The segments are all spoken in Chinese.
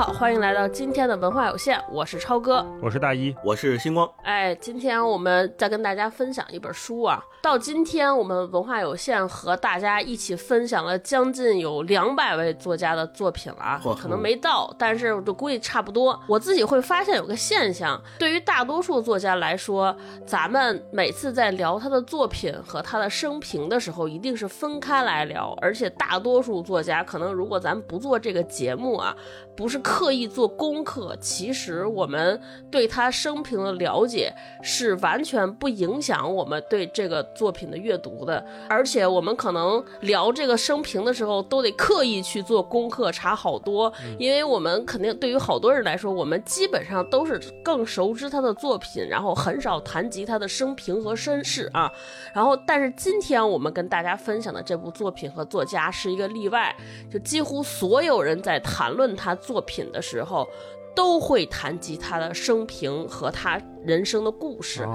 好，欢迎来到今天的文化有限，我是超哥，我是大一，我是星光。哎，今天我们再跟大家分享一本书啊。到今天，我们文化有限和大家一起分享了将近有两百位作家的作品了啊，可能没到，但是我就估计差不多。我自己会发现有个现象，对于大多数作家来说，咱们每次在聊他的作品和他的生平的时候，一定是分开来聊，而且大多数作家可能如果咱们不做这个节目啊。不是刻意做功课，其实我们对他生平的了解是完全不影响我们对这个作品的阅读的。而且我们可能聊这个生平的时候，都得刻意去做功课，查好多，因为我们肯定对于好多人来说，我们基本上都是更熟知他的作品，然后很少谈及他的生平和身世啊。然后，但是今天我们跟大家分享的这部作品和作家是一个例外，就几乎所有人在谈论他。作品品的时候，都会谈及他的生平和他人生的故事。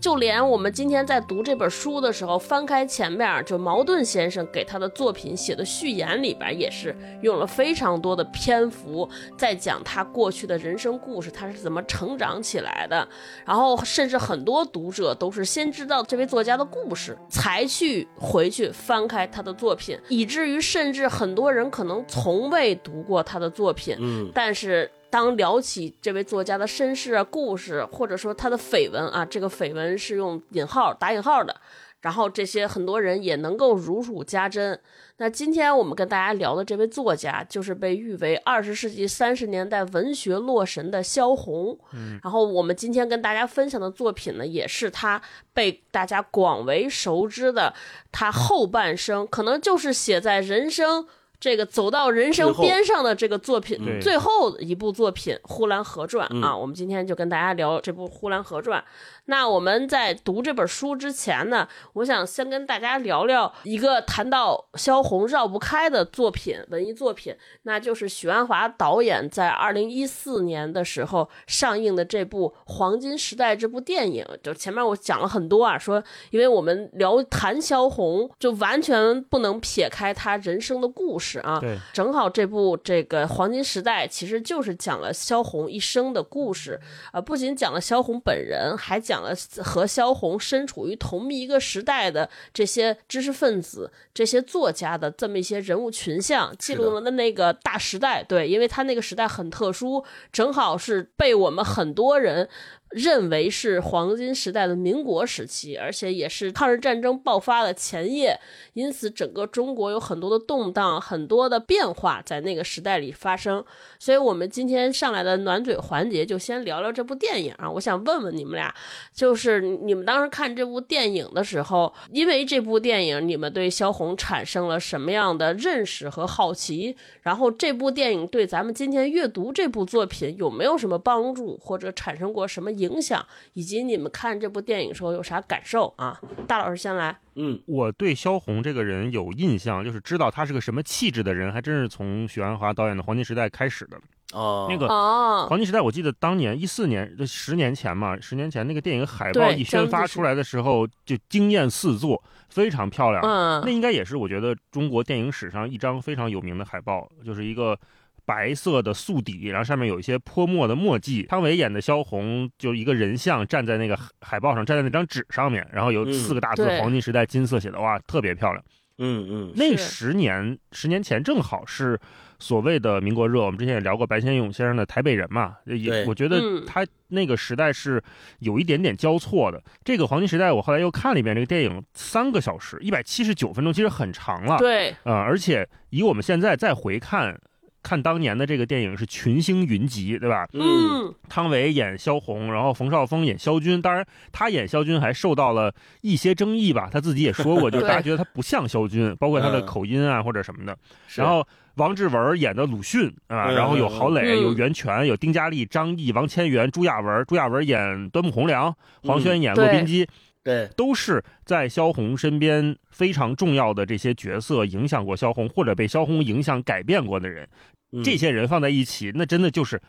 就连我们今天在读这本书的时候，翻开前面，就茅盾先生给他的作品写的序言里边，也是用了非常多的篇幅在讲他过去的人生故事，他是怎么成长起来的。然后，甚至很多读者都是先知道这位作家的故事，才去回去翻开他的作品，以至于甚至很多人可能从未读过他的作品。嗯，但是。当聊起这位作家的身世啊、故事，或者说他的绯闻啊，这个绯闻是用引号打引号的，然后这些很多人也能够如数家珍。那今天我们跟大家聊的这位作家，就是被誉为二十世纪三十年代文学洛神的萧红。嗯，然后我们今天跟大家分享的作品呢，也是他被大家广为熟知的，他后半生可能就是写在人生。这个走到人生边上的这个作品，最后一部作品《呼兰河传》啊，我们今天就跟大家聊这部《呼兰河传》。那我们在读这本书之前呢，我想先跟大家聊聊一个谈到萧红绕不开的作品，文艺作品，那就是许鞍华导演在二零一四年的时候上映的这部《黄金时代》这部电影。就前面我讲了很多啊，说因为我们聊谈萧红，就完全不能撇开他人生的故事啊。对，正好这部这个《黄金时代》其实就是讲了萧红一生的故事啊，不仅讲了萧红本人，还讲。讲了和萧红身处于同一个时代的这些知识分子、这些作家的这么一些人物群像，记录了的那个大时代。对，因为他那个时代很特殊，正好是被我们很多人。认为是黄金时代的民国时期，而且也是抗日战争爆发的前夜，因此整个中国有很多的动荡，很多的变化在那个时代里发生。所以，我们今天上来的暖嘴环节就先聊聊这部电影啊。我想问问你们俩，就是你们当时看这部电影的时候，因为这部电影，你们对萧红产生了什么样的认识和好奇？然后，这部电影对咱们今天阅读这部作品有没有什么帮助，或者产生过什么？影响以及你们看这部电影时候有啥感受啊？大老师先来。嗯，我对萧红这个人有印象，就是知道她是个什么气质的人，还真是从许鞍华导演的《黄金时代》开始的。哦，那个《黄金时代》，我记得当年一四年，就十年前嘛，十年前那个电影海报一宣发出来的时候，就惊艳四座，非常漂亮。嗯，那应该也是我觉得中国电影史上一张非常有名的海报，就是一个。白色的素底，然后上面有一些泼墨的墨迹。汤唯演的萧红就一个人像站在那个海报上，站在那张纸上面，然后有四个大字“黄金时代”金色写的，哇，特别漂亮。嗯嗯，那十年十年前正好是所谓的民国热，我们之前也聊过白先勇先生的《台北人》嘛，也我觉得他那个时代是有一点点交错的。这个黄金时代，我后来又看了一遍这个电影，三个小时一百七十九分钟，其实很长了。对，呃，而且以我们现在再回看。看当年的这个电影是群星云集，对吧？嗯，汤唯演萧红，然后冯绍峰演萧军。当然，他演萧军还受到了一些争议吧？他自己也说过，就是大家觉得他不像萧军，包括他的口音啊或者什么的。然后王志文演的鲁迅啊，然后有郝蕾，有袁泉，有丁嘉丽、张译、王千源、朱亚文。朱亚文演端木蕻良，黄轩演骆宾基。对，都是在萧红身边非常重要的这些角色，影响过萧红或者被萧红影响改变过的人。这些人放在一起，那真的就是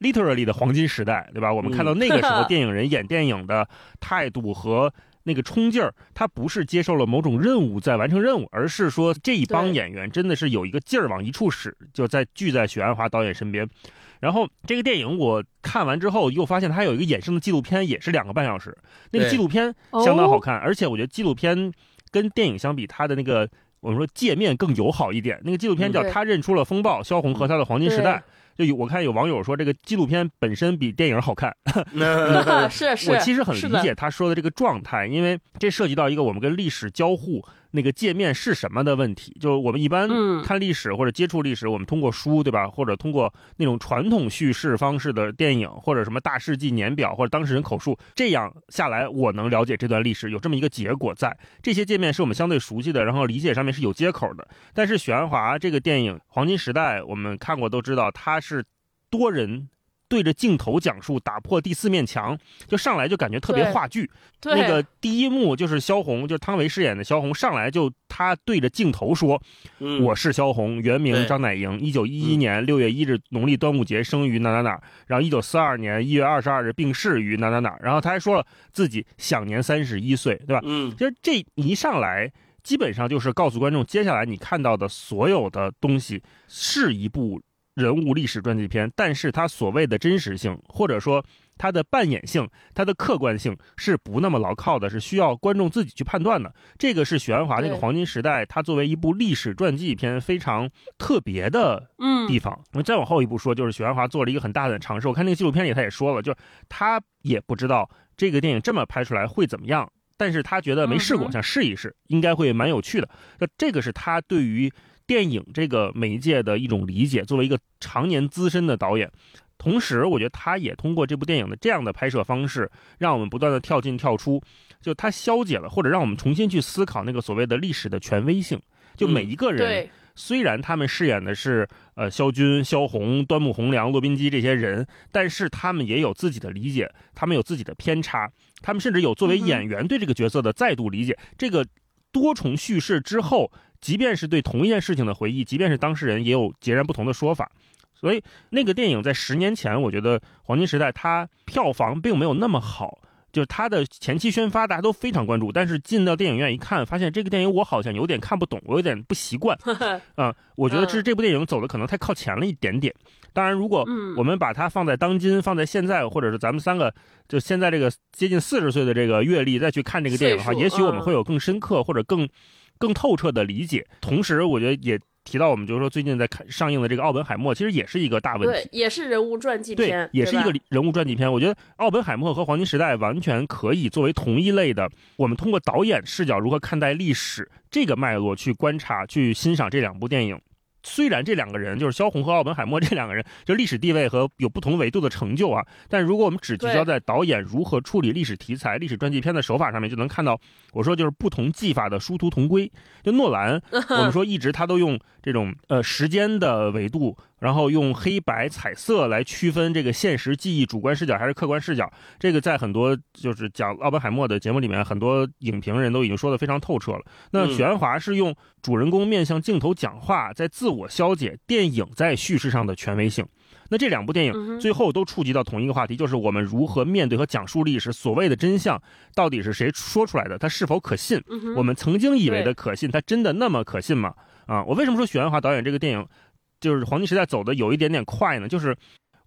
literally 的黄金时代，对吧？我们看到那个时候 电影人演电影的态度和那个冲劲儿，他不是接受了某种任务在完成任务，而是说这一帮演员真的是有一个劲儿往一处使，就在聚在许鞍华导演身边。然后这个电影我看完之后，又发现它有一个衍生的纪录片，也是两个半小时。那个纪录片相当好看，而且我觉得纪录片跟电影相比，它的那个我们说界面更友好一点。那个纪录片叫《他认出了风暴：萧红和他的黄金时代》。就有我看有网友说，这个纪录片本身比电影好看。是是，我其实很理解他说的这个状态，因为这涉及到一个我们跟历史交互。那个界面是什么的问题？就我们一般看历史或者接触历史，我们通过书，对吧？或者通过那种传统叙事方式的电影，或者什么大事记年表，或者当事人口述，这样下来，我能了解这段历史，有这么一个结果在。这些界面是我们相对熟悉的，然后理解上面是有接口的。但是许鞍华这个电影《黄金时代》，我们看过都知道，它是多人。对着镜头讲述，打破第四面墙，就上来就感觉特别话剧。那个第一幕就是萧红，就是汤唯饰演的萧红，上来就她对着镜头说：“我是萧红，原名张乃莹，一九一一年六月一日农历端午节生于哪哪哪，然后一九四二年一月二十二日病逝于哪哪哪。”然后她还说了自己享年三十一岁，对吧？嗯，其实这一上来，基本上就是告诉观众，接下来你看到的所有的东西是一部。人物历史传记片，但是它所谓的真实性，或者说它的扮演性、它的客观性是不那么牢靠的，是需要观众自己去判断的。这个是许鞍华这个黄金时代，它作为一部历史传记片非常特别的地方。我们再往后一步说，就是许鞍华做了一个很大胆的尝试。我看那个纪录片里他也说了，就是他也不知道这个电影这么拍出来会怎么样，但是他觉得没试过，想试一试，应该会蛮有趣的。那这个是他对于。电影这个媒介的一种理解，作为一个常年资深的导演，同时我觉得他也通过这部电影的这样的拍摄方式，让我们不断的跳进跳出，就他消解了或者让我们重新去思考那个所谓的历史的权威性。就每一个人，虽然他们饰演的是呃萧军、萧红、端木蕻良、骆宾基这些人，但是他们也有自己的理解，他们有自己的偏差，他们甚至有作为演员对这个角色的再度理解。这个多重叙事之后。即便是对同一件事情的回忆，即便是当事人也有截然不同的说法，所以那个电影在十年前，我觉得《黄金时代》它票房并没有那么好，就是它的前期宣发大家都非常关注，但是进到电影院一看，发现这个电影我好像有点看不懂，我有点不习惯 啊。我觉得是这部电影走的可能太靠前了一点点。当然，如果我们把它放在当今，放在现在，或者是咱们三个就现在这个接近四十岁的这个阅历再去看这个电影的话，也许我们会有更深刻或者更。更透彻的理解，同时我觉得也提到我们就是说最近在看上映的这个《奥本海默》，其实也是一个大问题，也是人物传记片，对，也是一个人物传记片。我觉得《奥本海默》和《黄金时代》完全可以作为同一类的，我们通过导演视角如何看待历史这个脉络去观察、去欣赏这两部电影。虽然这两个人就是萧红和奥本海默 这两个人，就历史地位和有不同维度的成就啊，但如果我们只聚焦在导演如何处理历史题材、历史传记片的手法上面，就能看到，我说就是不同技法的殊途同归。就诺兰，我们说一直他都用这种呃时间的维度。然后用黑白彩色来区分这个现实记忆主观视角还是客观视角，这个在很多就是讲奥本海默的节目里面，很多影评人都已经说得非常透彻了。那许鞍华是用主人公面向镜头讲话，在自我消解电影在叙事上的权威性。那这两部电影最后都触及到同一个话题，就是我们如何面对和讲述历史，所谓的真相到底是谁说出来的，它是否可信？我们曾经以为的可信，它真的那么可信吗？啊，我为什么说许鞍华导演这个电影？就是黄金时代走的有一点点快呢，就是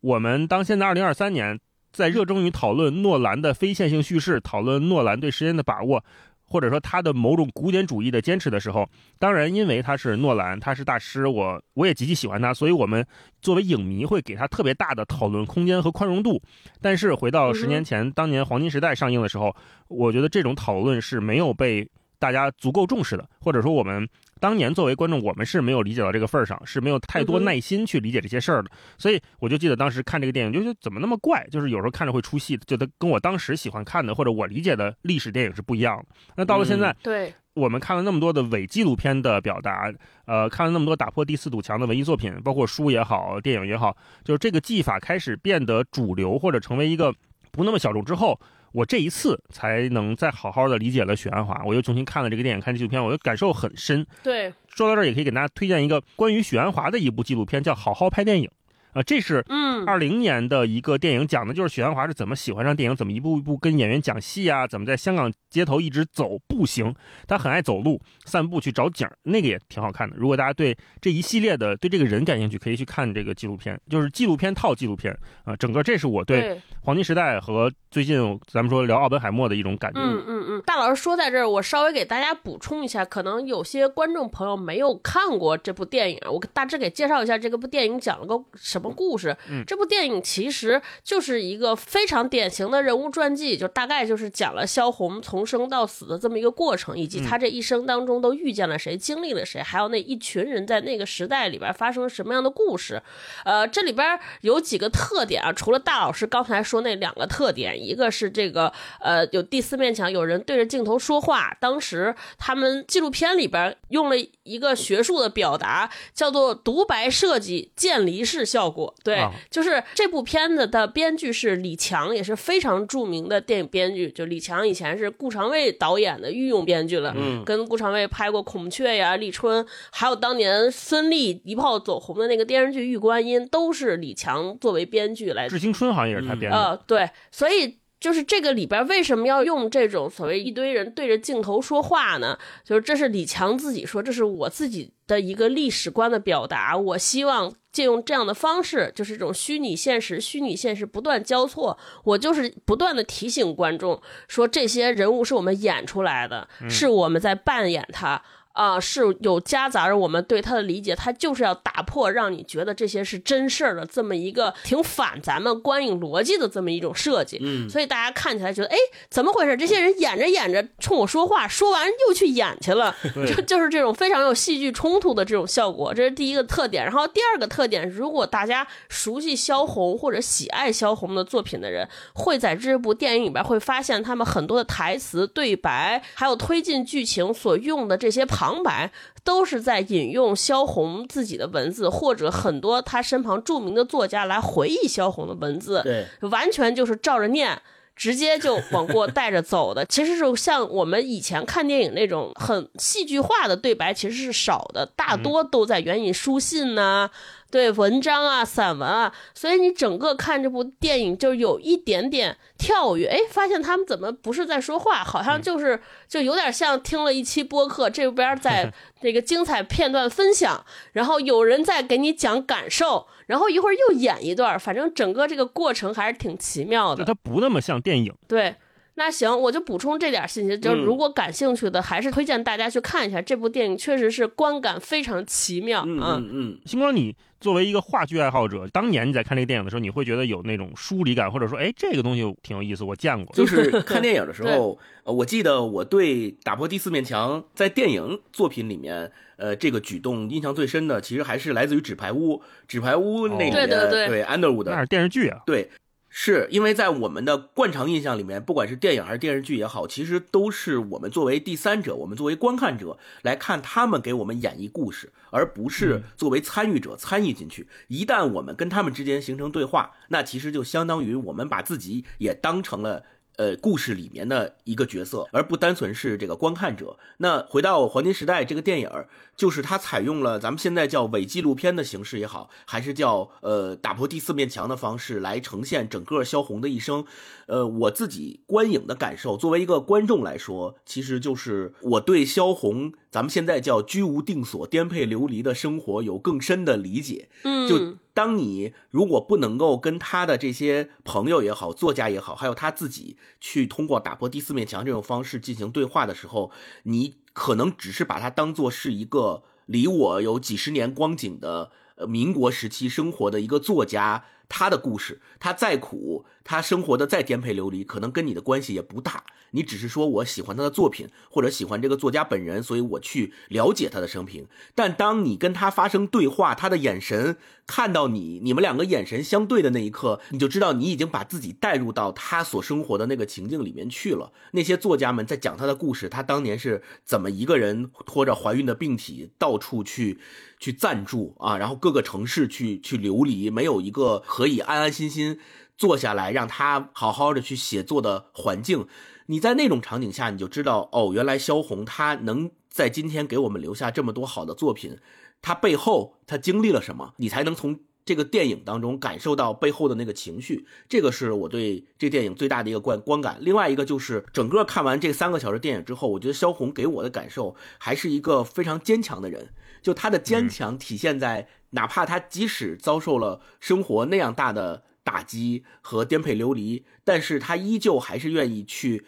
我们当现在二零二三年在热衷于讨论诺兰的非线性叙事，讨论诺兰对时间的把握，或者说他的某种古典主义的坚持的时候，当然因为他是诺兰，他是大师，我我也极其喜欢他，所以我们作为影迷会给他特别大的讨论空间和宽容度。但是回到十年前，当年黄金时代上映的时候，我觉得这种讨论是没有被大家足够重视的，或者说我们。当年作为观众，我们是没有理解到这个份儿上，是没有太多耐心去理解这些事儿的。所以我就记得当时看这个电影，就觉得怎么那么怪，就是有时候看着会出戏，觉得跟我当时喜欢看的或者我理解的历史电影是不一样的。那到了现在，对我们看了那么多的伪纪录片的表达，呃，看了那么多打破第四堵墙的文艺作品，包括书也好，电影也好，就是这个技法开始变得主流或者成为一个不那么小众之后。我这一次才能再好好的理解了许鞍华，我又重新看了这个电影，看纪录片，我的感受很深。对，说到这儿也可以给大家推荐一个关于许鞍华的一部纪录片，叫《好好拍电影》。啊，这是嗯二零年的一个电影，讲的就是许鞍华是怎么喜欢上电影，怎么一步一步跟演员讲戏啊，怎么在香港街头一直走步行，他很爱走路散步去找景，那个也挺好看的。如果大家对这一系列的对这个人感兴趣，可以去看这个纪录片，就是纪录片套纪录片啊。整个这是我对黄金时代和最近咱们说聊奥本海默的一种感觉。嗯嗯嗯，大老师说在这儿，我稍微给大家补充一下，可能有些观众朋友没有看过这部电影，我大致给介绍一下这个部电影讲了个什么。故事，这部电影其实就是一个非常典型的人物传记，就大概就是讲了萧红从生到死的这么一个过程，以及他这一生当中都遇见了谁，经历了谁，还有那一群人在那个时代里边发生了什么样的故事。呃，这里边有几个特点啊，除了大老师刚才说那两个特点，一个是这个呃有第四面墙，有人对着镜头说话。当时他们纪录片里边用了一个学术的表达，叫做独白设计渐离式效果。对，就是这部片子的编剧是李强，也是非常著名的电影编剧。就李强以前是顾长卫导演的御用编剧了，嗯，跟顾长卫拍过《孔雀》呀、《立春》，还有当年孙俪一炮走红的那个电视剧《玉观音》，都是李强作为编剧来。致青春好像也是他编的。呃，对，所以。就是这个里边为什么要用这种所谓一堆人对着镜头说话呢？就是这是李强自己说，这是我自己的一个历史观的表达。我希望借用这样的方式，就是这种虚拟现实、虚拟现实不断交错。我就是不断的提醒观众说，这些人物是我们演出来的，是我们在扮演他。啊，是有夹杂着我们对他的理解，他就是要打破让你觉得这些是真事儿的这么一个挺反咱们观影逻辑的这么一种设计。嗯，所以大家看起来觉得，哎，怎么回事？这些人演着演着冲我说话，说完又去演去了，就就是这种非常有戏剧冲突的这种效果，这是第一个特点。然后第二个特点，如果大家熟悉萧红或者喜爱萧红的作品的人，会在这部电影里边会发现他们很多的台词、对白，还有推进剧情所用的这些旁。旁白都是在引用萧红自己的文字，或者很多他身旁著名的作家来回忆萧红的文字，对，完全就是照着念，直接就往过带着走的。其实是像我们以前看电影那种很戏剧化的对白，其实是少的，大多都在援引书信呐。对文章啊，散文啊，所以你整个看这部电影就有一点点跳跃，哎，发现他们怎么不是在说话，好像就是就有点像听了一期播客，这边在 那个精彩片段分享，然后有人在给你讲感受，然后一会儿又演一段，反正整个这个过程还是挺奇妙的。它不那么像电影。对。那行，我就补充这点信息，就是如果感兴趣的，还是推荐大家去看一下这部电影，确实是观感非常奇妙。嗯嗯嗯。星光，你作为一个话剧爱好者，当年你在看这个电影的时候，你会觉得有那种疏离感，或者说，哎，这个东西挺有意思，我见过。就是 看电影的时候，呃，我记得我对打破第四面墙在电影作品里面，呃，这个举动印象最深的，其实还是来自于《纸牌屋》。《纸牌屋》那里面，对安德鲁的，那是电视剧啊。对。是因为在我们的惯常印象里面，不管是电影还是电视剧也好，其实都是我们作为第三者，我们作为观看者来看他们给我们演绎故事，而不是作为参与者参与进去。一旦我们跟他们之间形成对话，那其实就相当于我们把自己也当成了。呃，故事里面的一个角色，而不单纯是这个观看者。那回到《黄金时代》这个电影，就是它采用了咱们现在叫伪纪录片的形式也好，还是叫呃打破第四面墙的方式来呈现整个萧红的一生。呃，我自己观影的感受，作为一个观众来说，其实就是我对萧红。咱们现在叫居无定所、颠沛流离的生活有更深的理解。嗯，就当你如果不能够跟他的这些朋友也好、作家也好，还有他自己去通过打破第四面墙这种方式进行对话的时候，你可能只是把它当做是一个离我有几十年光景的呃民国时期生活的一个作家。他的故事，他再苦，他生活的再颠沛流离，可能跟你的关系也不大。你只是说我喜欢他的作品，或者喜欢这个作家本人，所以我去了解他的生平。但当你跟他发生对话，他的眼神看到你，你们两个眼神相对的那一刻，你就知道你已经把自己带入到他所生活的那个情境里面去了。那些作家们在讲他的故事，他当年是怎么一个人拖着怀孕的病体到处去。去暂住啊，然后各个城市去去流离，没有一个可以安安心心坐下来让他好好的去写作的环境。你在那种场景下，你就知道哦，原来萧红她能在今天给我们留下这么多好的作品，她背后她经历了什么，你才能从。这个电影当中感受到背后的那个情绪，这个是我对这电影最大的一个观观感。另外一个就是整个看完这三个小时电影之后，我觉得萧红给我的感受还是一个非常坚强的人。就他的坚强体现在，哪怕他即使遭受了生活那样大的打击和颠沛流离，但是他依旧还是愿意去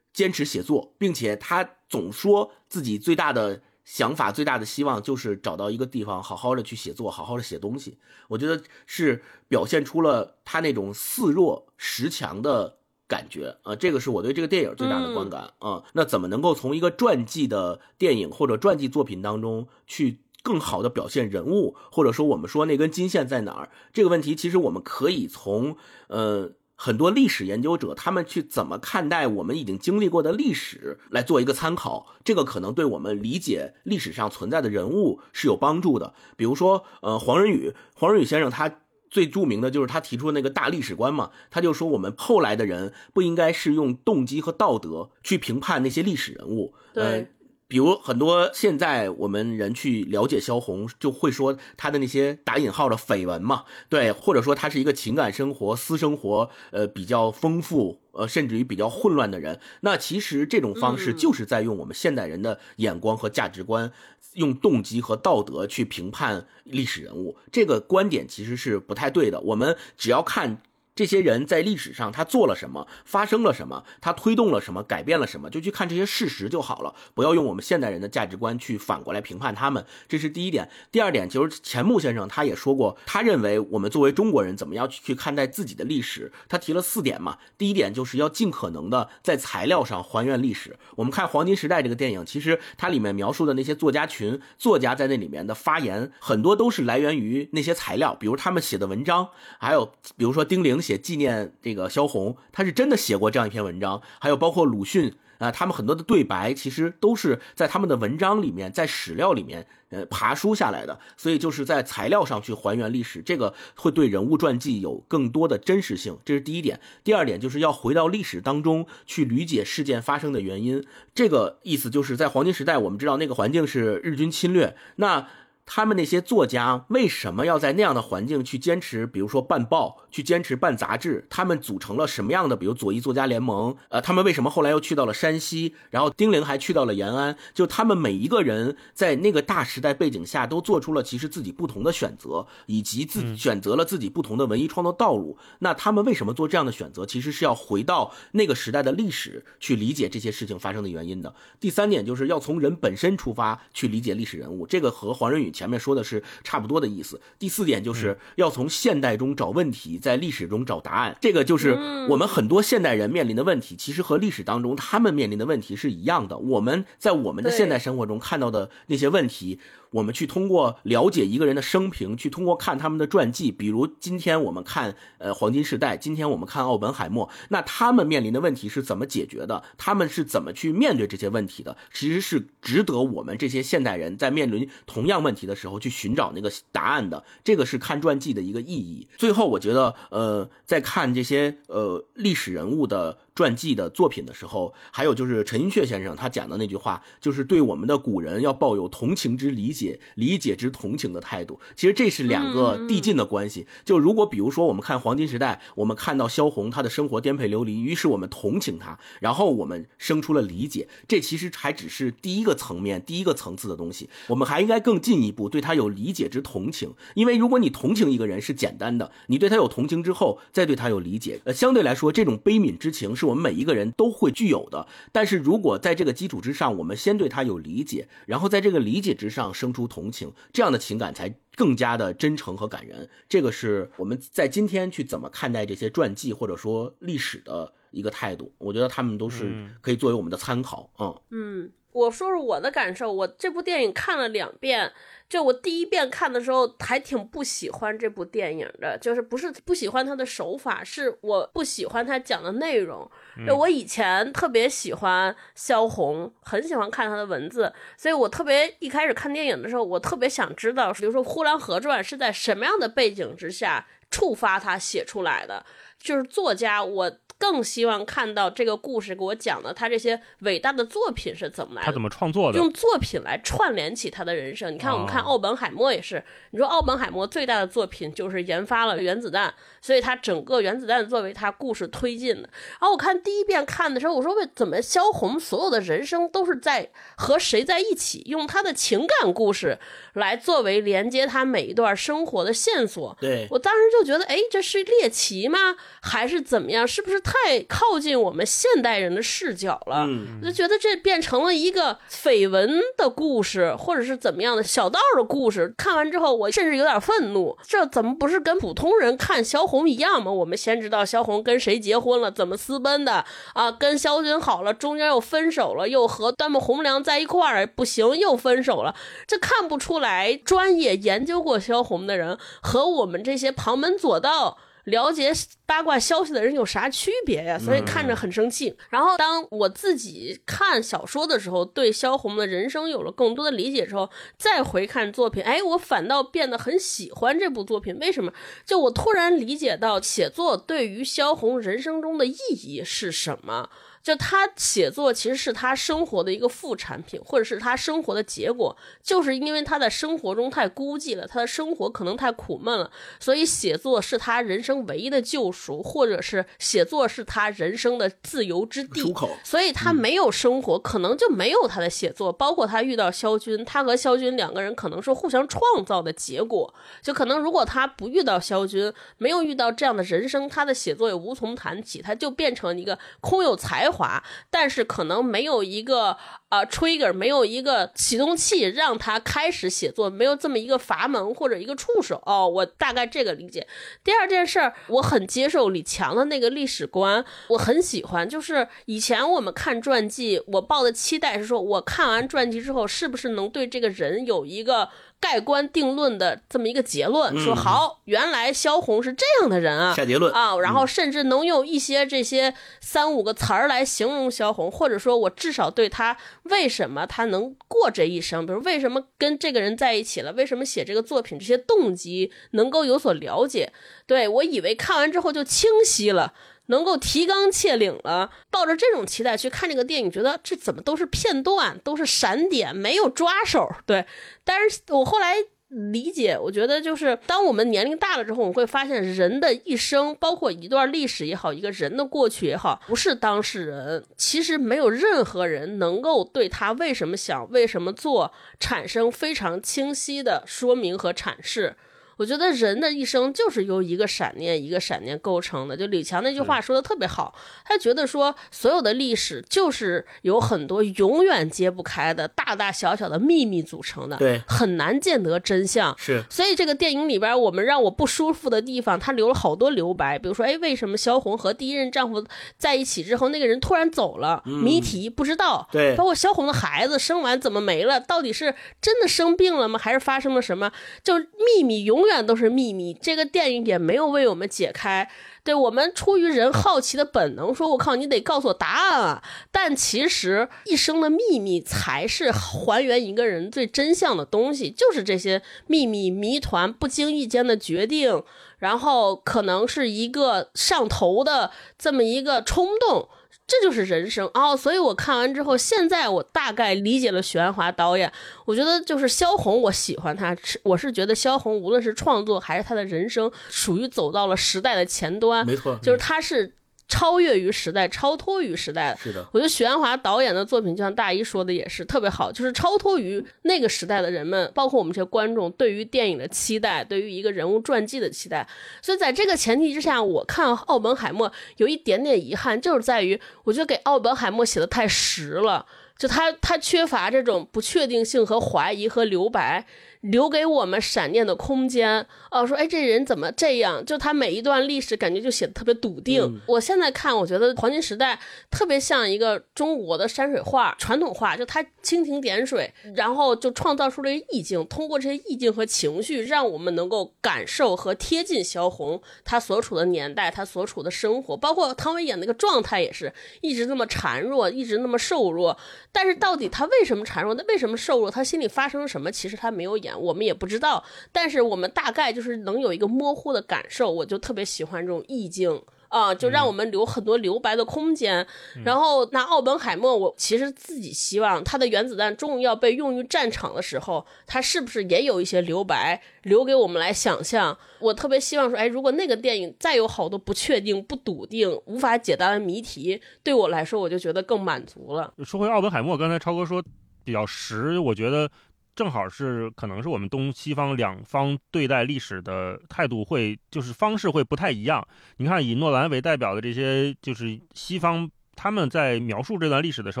坚持写作，并且他总说自己最大的。想法最大的希望就是找到一个地方，好好的去写作，好好的写东西。我觉得是表现出了他那种似弱实强的感觉啊，这个是我对这个电影最大的观感啊。那怎么能够从一个传记的电影或者传记作品当中去更好的表现人物，或者说我们说那根金线在哪儿？这个问题其实我们可以从呃。很多历史研究者，他们去怎么看待我们已经经历过的历史，来做一个参考，这个可能对我们理解历史上存在的人物是有帮助的。比如说，呃，黄仁宇，黄仁宇先生他最著名的就是他提出那个大历史观嘛，他就说我们后来的人不应该是用动机和道德去评判那些历史人物。对。比如很多现在我们人去了解萧红，就会说她的那些打引号的绯闻嘛，对，或者说她是一个情感生活、私生活呃比较丰富，呃甚至于比较混乱的人。那其实这种方式就是在用我们现代人的眼光和价值观，用动机和道德去评判历史人物。这个观点其实是不太对的。我们只要看。这些人在历史上他做了什么，发生了什么，他推动了什么，改变了什么，就去看这些事实就好了，不要用我们现代人的价值观去反过来评判他们。这是第一点。第二点就是钱穆先生他也说过，他认为我们作为中国人怎么样去看待自己的历史，他提了四点嘛。第一点就是要尽可能的在材料上还原历史。我们看《黄金时代》这个电影，其实它里面描述的那些作家群，作家在那里面的发言，很多都是来源于那些材料，比如他们写的文章，还有比如说丁玲。写纪念这个萧红，他是真的写过这样一篇文章，还有包括鲁迅啊，他们很多的对白其实都是在他们的文章里面，在史料里面呃爬书下来的，所以就是在材料上去还原历史，这个会对人物传记有更多的真实性，这是第一点。第二点就是要回到历史当中去理解事件发生的原因，这个意思就是在黄金时代，我们知道那个环境是日军侵略，那。他们那些作家为什么要在那样的环境去坚持？比如说办报，去坚持办杂志。他们组成了什么样的？比如左翼作家联盟。呃，他们为什么后来又去到了山西？然后丁玲还去到了延安。就他们每一个人在那个大时代背景下，都做出了其实自己不同的选择，以及自选择了自己不同的文艺创作道路。那他们为什么做这样的选择？其实是要回到那个时代的历史去理解这些事情发生的原因的。第三点就是要从人本身出发去理解历史人物。这个和黄仁宇。前面说的是差不多的意思。第四点就是要从现代中找问题，在历史中找答案。这个就是我们很多现代人面临的问题，其实和历史当中他们面临的问题是一样的。我们在我们的现代生活中看到的那些问题。我们去通过了解一个人的生平，去通过看他们的传记，比如今天我们看呃黄金时代，今天我们看奥本海默，那他们面临的问题是怎么解决的？他们是怎么去面对这些问题的？其实是值得我们这些现代人在面临同样问题的时候去寻找那个答案的。这个是看传记的一个意义。最后，我觉得呃，在看这些呃历史人物的。传记的作品的时候，还有就是陈寅恪先生他讲的那句话，就是对我们的古人要抱有同情之理解、理解之同情的态度。其实这是两个递进的关系。就如果比如说我们看黄金时代，我们看到萧红她的生活颠沛流离，于是我们同情她，然后我们生出了理解。这其实还只是第一个层面、第一个层次的东西。我们还应该更进一步对他有理解之同情。因为如果你同情一个人是简单的，你对他有同情之后，再对他有理解，呃，相对来说这种悲悯之情是。我们每一个人都会具有的，但是如果在这个基础之上，我们先对他有理解，然后在这个理解之上生出同情，这样的情感才更加的真诚和感人。这个是我们在今天去怎么看待这些传记或者说历史的一个态度，我觉得他们都是可以作为我们的参考。嗯嗯，我说说我的感受，我这部电影看了两遍。就我第一遍看的时候，还挺不喜欢这部电影的，就是不是不喜欢他的手法，是我不喜欢他讲的内容。就我以前特别喜欢萧红，很喜欢看他的文字，所以我特别一开始看电影的时候，我特别想知道，比如说《呼兰河传》是在什么样的背景之下触发他写出来的。就是作家，我更希望看到这个故事给我讲的他这些伟大的作品是怎么来的，他怎么创作的，用作品来串联起他的人生。你看，我们看奥本海默也是，你说奥本海默最大的作品就是研发了原子弹，所以他整个原子弹作为他故事推进的。然后我看第一遍看的时候，我说为怎么萧红所有的人生都是在和谁在一起，用他的情感故事来作为连接他每一段生活的线索。对我当时就觉得，哎，这是猎奇吗？还是怎么样？是不是太靠近我们现代人的视角了？我就觉得这变成了一个绯闻的故事，或者是怎么样的小道的故事。看完之后，我甚至有点愤怒，这怎么不是跟普通人看萧红一样吗？我们先知道萧红跟谁结婚了，怎么私奔的啊？跟萧军好了，中间又分手了，又和端木蕻良在一块儿，不行，又分手了。这看不出来，专业研究过萧红的人和我们这些旁门左道。了解八卦消息的人有啥区别呀？所以看着很生气。然后当我自己看小说的时候，对萧红的人生有了更多的理解之后，再回看作品，哎，我反倒变得很喜欢这部作品。为什么？就我突然理解到写作对于萧红人生中的意义是什么。就他写作其实是他生活的一个副产品，或者是他生活的结果，就是因为他在生活中太孤寂了，他的生活可能太苦闷了，所以写作是他人生唯一的救赎，或者是写作是他人生的自由之地。出口。所以他没有生活，可能就没有他的写作。包括他遇到肖军，他和肖军两个人可能是互相创造的结果。就可能如果他不遇到肖军，没有遇到这样的人生，他的写作也无从谈起，他就变成一个空有才。华，但是可能没有一个呃 trigger，没有一个启动器让他开始写作，没有这么一个阀门或者一个触手。哦，我大概这个理解。第二件事儿，我很接受李强的那个历史观，我很喜欢。就是以前我们看传记，我抱的期待是说，我看完传记之后，是不是能对这个人有一个。盖棺定论的这么一个结论，说好，原来萧红是这样的人啊，下结论啊，然后甚至能用一些这些三五个词儿来形容萧红，或者说我至少对他为什么他能过这一生，比如为什么跟这个人在一起了，为什么写这个作品，这些动机能够有所了解。对我以为看完之后就清晰了。能够提纲挈领了，抱着这种期待去看这个电影，觉得这怎么都是片段，都是闪点，没有抓手。对，但是我后来理解，我觉得就是当我们年龄大了之后，我们会发现人的一生，包括一段历史也好，一个人的过去也好，不是当事人，其实没有任何人能够对他为什么想、为什么做产生非常清晰的说明和阐释。我觉得人的一生就是由一个闪念一个闪念构成的。就李强那句话说的特别好，他觉得说所有的历史就是有很多永远揭不开的大大小小的秘密组成的，对，很难见得真相。是，所以这个电影里边，我们让我不舒服的地方，他留了好多留白，比如说，哎，为什么萧红和第一任丈夫在一起之后，那个人突然走了？谜题不知道。对，包括萧红的孩子生完怎么没了？到底是真的生病了吗？还是发生了什么？就秘密永。永远都是秘密，这个电影也没有为我们解开。对我们出于人好奇的本能，说我靠，你得告诉我答案啊！但其实一生的秘密才是还原一个人最真相的东西，就是这些秘密谜团、不经意间的决定，然后可能是一个上头的这么一个冲动。这就是人生哦，所以我看完之后，现在我大概理解了许鞍华导演。我觉得就是萧红，我喜欢他，我是觉得萧红无论是创作还是他的人生，属于走到了时代的前端。没错，就是他是。超越于时代，超脱于时代。是的，我觉得许鞍华导演的作品，就像大一说的，也是特别好，就是超脱于那个时代的人们，包括我们这些观众对于电影的期待，对于一个人物传记的期待。所以在这个前提之下，我看奥本海默有一点点遗憾，就是在于我觉得给奥本海默写的太实了，就他他缺乏这种不确定性和怀疑和留白。留给我们闪念的空间哦，说哎，这人怎么这样？就他每一段历史，感觉就写的特别笃定。我现在看，我觉得黄金时代特别像一个中国的山水画，传统画，就他蜻蜓点水，然后就创造出了意境，通过这些意境和情绪，让我们能够感受和贴近萧红他所处的年代，他所处的生活，包括汤唯演那个状态也是一直那么孱弱，一直那么瘦弱。但是到底他为什么孱弱？那为什么瘦弱？他心里发生了什么？其实他没有演。我们也不知道，但是我们大概就是能有一个模糊的感受。我就特别喜欢这种意境啊，就让我们留很多留白的空间。然后那奥本海默，我其实自己希望他的原子弹终于要被用于战场的时候，他是不是也有一些留白，留给我们来想象？我特别希望说，哎，如果那个电影再有好多不确定、不笃定、无法解答的谜题，对我来说，我就觉得更满足了。说回奥本海默，刚才超哥说比较实，我觉得。正好是，可能是我们东西方两方对待历史的态度会，就是方式会不太一样。你看，以诺兰为代表的这些，就是西方他们在描述这段历史的时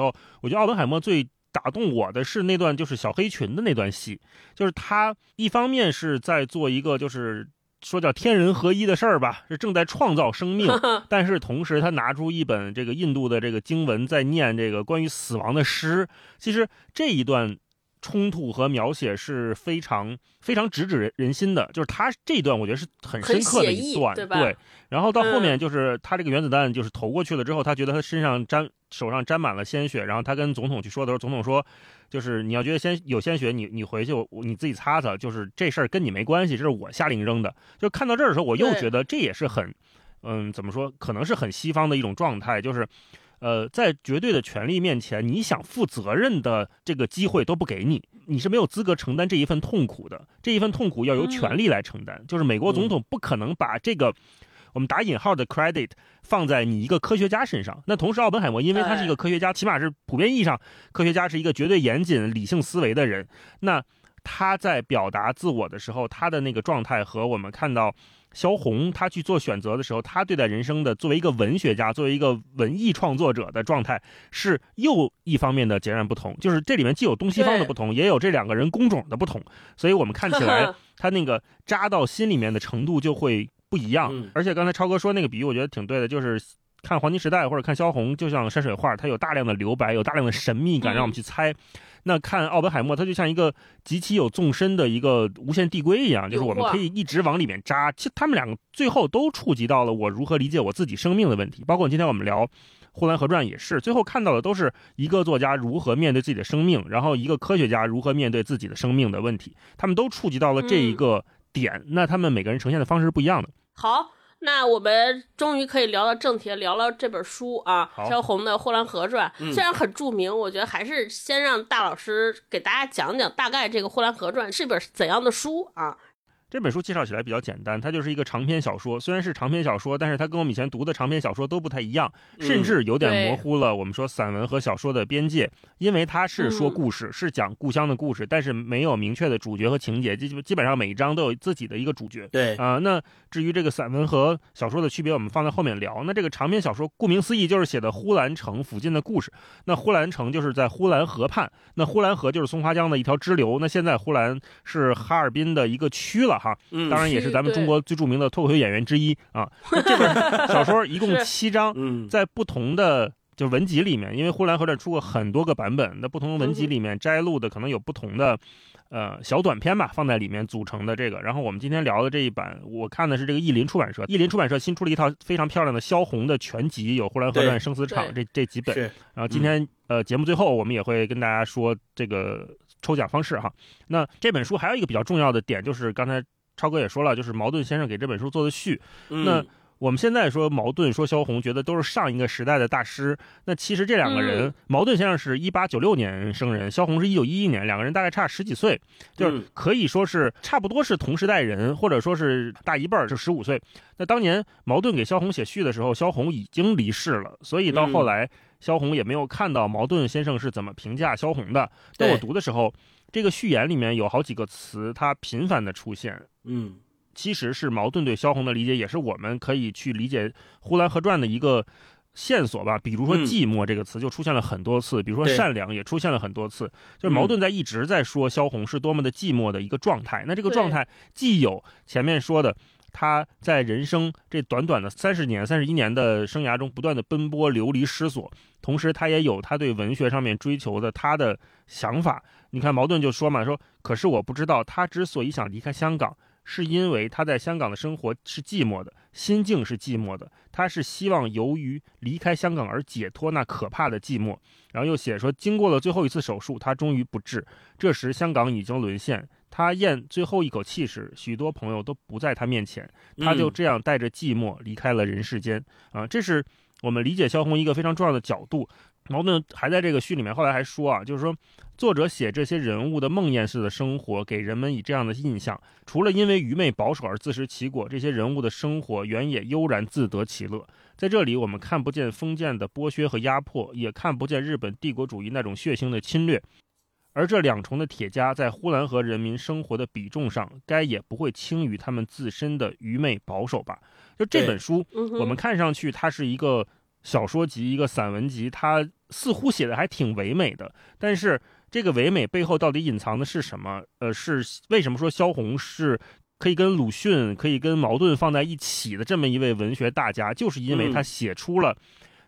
候，我觉得奥本海默最打动我的是那段就是小黑裙的那段戏，就是他一方面是在做一个就是说叫天人合一的事儿吧，是正在创造生命，但是同时他拿出一本这个印度的这个经文在念这个关于死亡的诗。其实这一段。冲突和描写是非常非常直指人人心的，就是他这一段我觉得是很深刻的一段，对。然后到后面就是他这个原子弹就是投过去了之后，他觉得他身上沾手上沾满了鲜血，然后他跟总统去说的时候，总统说，就是你要觉得鲜有鲜血，你你回去你自己擦擦，就是这事儿跟你没关系，这是我下令扔的。就看到这儿的时候，我又觉得这也是很，嗯，怎么说，可能是很西方的一种状态，就是。呃，在绝对的权力面前，你想负责任的这个机会都不给你，你是没有资格承担这一份痛苦的。这一份痛苦要由权力来承担，就是美国总统不可能把这个我们打引号的 credit 放在你一个科学家身上。那同时，奥本海默因为他是一个科学家，起码是普遍意义上科学家是一个绝对严谨、理性思维的人。那他在表达自我的时候，他的那个状态和我们看到。萧红他去做选择的时候，他对待人生的作为一个文学家，作为一个文艺创作者的状态是又一方面的截然不同。就是这里面既有东西方的不同，也有这两个人工种的不同，所以我们看起来 他那个扎到心里面的程度就会不一样。而且刚才超哥说那个比喻，我觉得挺对的，就是看黄金时代或者看萧红，就像山水画，它有大量的留白，有大量的神秘感，让我们去猜。那看奥本海默，他就像一个极其有纵深的一个无限递归一样，就是我们可以一直往里面扎。其实他们两个最后都触及到了我如何理解我自己生命的问题。包括今天我们聊《呼兰河传》也是，最后看到的都是一个作家如何面对自己的生命，然后一个科学家如何面对自己的生命的问题。他们都触及到了这一个点。那他们每个人呈现的方式是不一样的。好。那我们终于可以聊到正题，聊聊这本书啊，萧红的《呼兰河传》。虽然很著名，我觉得还是先让大老师给大家讲讲，大概这个《呼兰河传》是一本怎样的书啊？这本书介绍起来比较简单，它就是一个长篇小说。虽然是长篇小说，但是它跟我们以前读的长篇小说都不太一样，甚至有点模糊了我们说散文和小说的边界。因为它是说故事，是讲故乡的故事，但是没有明确的主角和情节，基基本上每一章都有自己的一个主角。对啊，那至于这个散文和小说的区别，我们放在后面聊。那这个长篇小说，顾名思义就是写的呼兰城附近的故事。那呼兰城就是在呼兰河畔，那呼兰河就是松花江的一条支流。那现在呼兰是哈尔滨的一个区了。哈，当然也是咱们中国最著名的脱口秀演员之一啊。这本 小说一共七章，在不同的就文集里面，因为《呼兰河传》出过很多个版本，那不同文集里面摘录的可能有不同的呃小短篇吧，放在里面组成的这个。然后我们今天聊的这一版，我看的是这个译林出版社，译林出版社新出了一套非常漂亮的萧红的全集，有《呼兰河传》《生死场》这这几本。然后今天呃节目最后我们也会跟大家说这个抽奖方式哈。那这本书还有一个比较重要的点就是刚才。超哥也说了，就是茅盾先生给这本书做的序。那我们现在说茅盾，说萧红，觉得都是上一个时代的大师。那其实这两个人，茅盾先生是一八九六年生人，萧红是一九一一年，两个人大概差十几岁，就是可以说是差不多是同时代人，或者说是大一辈儿，就十五岁。那当年茅盾给萧红写序的时候，萧红已经离世了，所以到后来萧红也没有看到茅盾先生是怎么评价萧红的。那我读的时候。这个序言里面有好几个词，它频繁的出现。嗯，其实是矛盾对萧红的理解，也是我们可以去理解《呼兰河传》的一个线索吧。比如说“寂寞”这个词就出现了很多次，比如说“善良”也出现了很多次。就是矛盾在一直在说萧红是多么的寂寞的一个状态。那这个状态既有前面说的。他在人生这短短的三十年、三十一年的生涯中，不断的奔波、流离失所，同时他也有他对文学上面追求的他的想法。你看，矛盾就说嘛，说可是我不知道，他之所以想离开香港，是因为他在香港的生活是寂寞的，心境是寂寞的。他是希望由于离开香港而解脱那可怕的寂寞。然后又写说，经过了最后一次手术，他终于不治。这时香港已经沦陷。他咽最后一口气时，许多朋友都不在他面前，他就这样带着寂寞离开了人世间。啊，这是我们理解萧红一个非常重要的角度。矛盾还在这个序里面，后来还说啊，就是说作者写这些人物的梦魇式的生活，给人们以这样的印象：除了因为愚昧保守而自食其果，这些人物的生活原也悠然自得其乐。在这里，我们看不见封建的剥削和压迫，也看不见日本帝国主义那种血腥的侵略。而这两重的铁枷，在呼兰河人民生活的比重上，该也不会轻于他们自身的愚昧保守吧？就这本书，我们看上去它是一个。小说集一个散文集，它似乎写的还挺唯美的，但是这个唯美背后到底隐藏的是什么？呃，是为什么说萧红是可以跟鲁迅、可以跟茅盾放在一起的这么一位文学大家？就是因为他写出了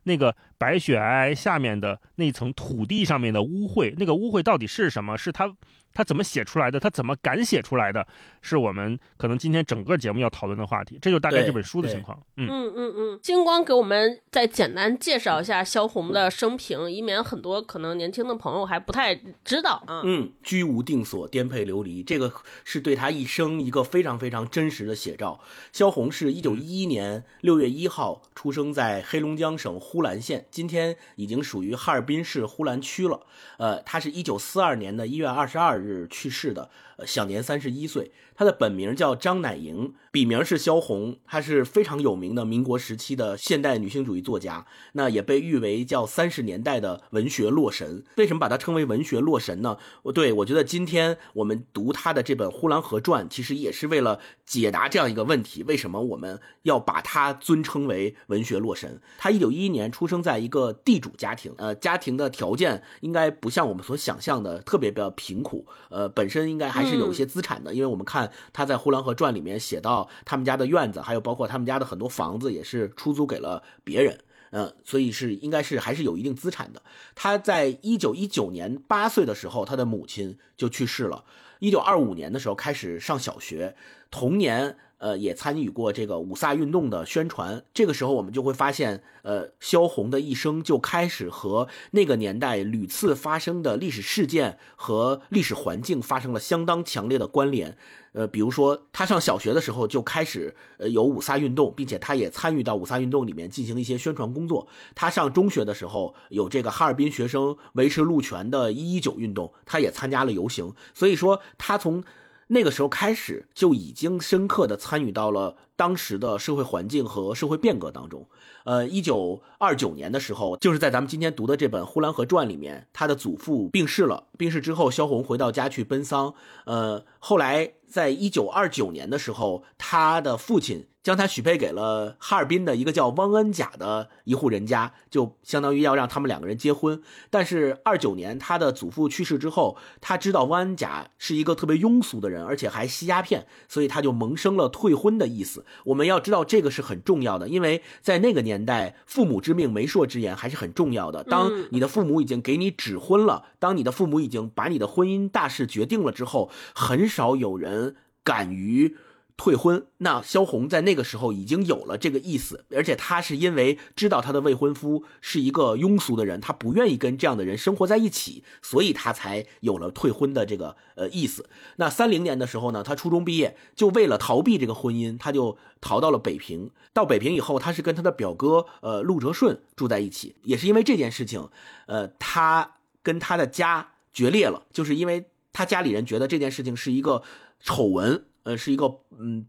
那个白雪皑皑下面的那层土地上面的污秽，那个污秽到底是什么？是他。他怎么写出来的？他怎么敢写出来的？是我们可能今天整个节目要讨论的话题。这就大概这本书的情况。嗯嗯嗯嗯。金光给我们再简单介绍一下萧红的生平，以免很多可能年轻的朋友还不太知道啊。嗯，居无定所，颠沛流离，这个是对他一生一个非常非常真实的写照。萧红是一九一一年六月一号出生在黑龙江省呼兰县，今天已经属于哈尔滨市呼兰区了。呃，他是一九四二年的一月二十二日。去世的，享年三十一岁。他的本名叫张乃莹，笔名是萧红。她是非常有名的民国时期的现代女性主义作家，那也被誉为叫三十年代的文学洛神。为什么把她称为文学洛神呢？我对我觉得今天我们读她的这本《呼兰河传》，其实也是为了解答这样一个问题：为什么我们要把她尊称为文学洛神？她一九一一年出生在一个地主家庭，呃，家庭的条件应该不像我们所想象的特别比较贫苦，呃，本身应该还是有一些资产的，因为我们看。他在《呼兰河传》里面写到，他们家的院子，还有包括他们家的很多房子，也是出租给了别人，嗯，所以是应该是还是有一定资产的。他在一九一九年八岁的时候，他的母亲就去世了。一九二五年的时候开始上小学，同年。呃，也参与过这个五卅运动的宣传。这个时候，我们就会发现，呃，萧红的一生就开始和那个年代屡次发生的历史事件和历史环境发生了相当强烈的关联。呃，比如说，他上小学的时候就开始呃有五卅运动，并且他也参与到五卅运动里面进行一些宣传工作。他上中学的时候有这个哈尔滨学生维持路权的一一九运动，他也参加了游行。所以说，他从那个时候开始就已经深刻的参与到了当时的社会环境和社会变革当中。呃，一九二九年的时候，就是在咱们今天读的这本《呼兰河传》里面，他的祖父病逝了。病逝之后，萧红回到家去奔丧。呃，后来在一九二九年的时候，他的父亲。将他许配给了哈尔滨的一个叫汪恩甲的一户人家，就相当于要让他们两个人结婚。但是二九年他的祖父去世之后，他知道汪恩甲是一个特别庸俗的人，而且还吸鸦片，所以他就萌生了退婚的意思。我们要知道这个是很重要的，因为在那个年代，父母之命、媒妁之言还是很重要的。当你的父母已经给你指婚了，当你的父母已经把你的婚姻大事决定了之后，很少有人敢于。退婚，那萧红在那个时候已经有了这个意思，而且她是因为知道她的未婚夫是一个庸俗的人，她不愿意跟这样的人生活在一起，所以她才有了退婚的这个呃意思。那三零年的时候呢，她初中毕业，就为了逃避这个婚姻，她就逃到了北平。到北平以后，她是跟她的表哥呃陆哲顺住在一起，也是因为这件事情，呃，她跟她的家决裂了，就是因为她家里人觉得这件事情是一个丑闻。呃，是一个嗯，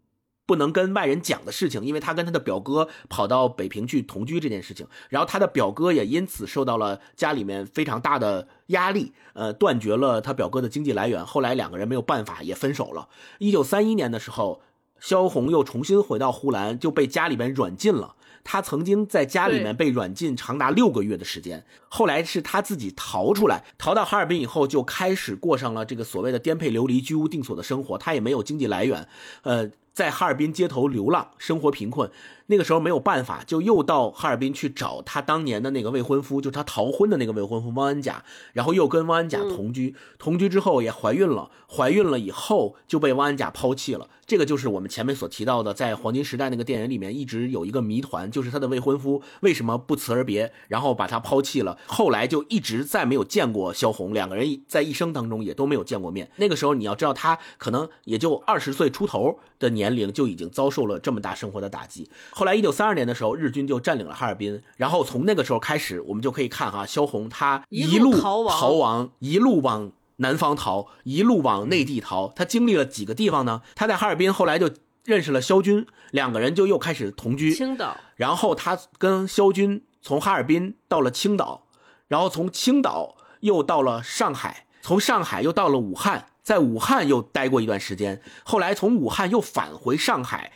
不能跟外人讲的事情，因为他跟他的表哥跑到北平去同居这件事情，然后他的表哥也因此受到了家里面非常大的压力，呃，断绝了他表哥的经济来源。后来两个人没有办法也分手了。一九三一年的时候，萧红又重新回到呼兰，就被家里面软禁了。他曾经在家里面被软禁长达六个月的时间，后来是他自己逃出来，逃到哈尔滨以后，就开始过上了这个所谓的颠沛流离、居无定所的生活。他也没有经济来源，呃。在哈尔滨街头流浪，生活贫困。那个时候没有办法，就又到哈尔滨去找他当年的那个未婚夫，就是他逃婚的那个未婚夫汪安甲，然后又跟汪安甲同居，同居之后也怀孕了，怀孕了以后就被汪安甲抛弃了。这个就是我们前面所提到的，在黄金时代那个电影里面一直有一个谜团，就是他的未婚夫为什么不辞而别，然后把他抛弃了，后来就一直再没有见过萧红，两个人在一生当中也都没有见过面。那个时候你要知道，他可能也就二十岁出头的年龄，就已经遭受了这么大生活的打击。后来，一九三二年的时候，日军就占领了哈尔滨。然后从那个时候开始，我们就可以看哈，萧红他一路逃亡，逃亡，一路往南方逃，一路往内地逃。他经历了几个地方呢？他在哈尔滨后来就认识了萧军，两个人就又开始同居。青岛。然后他跟萧军从哈尔滨到了青岛，然后从青岛又到了上海，从上海又到了武汉，在武汉又待过一段时间。后来从武汉又返回上海。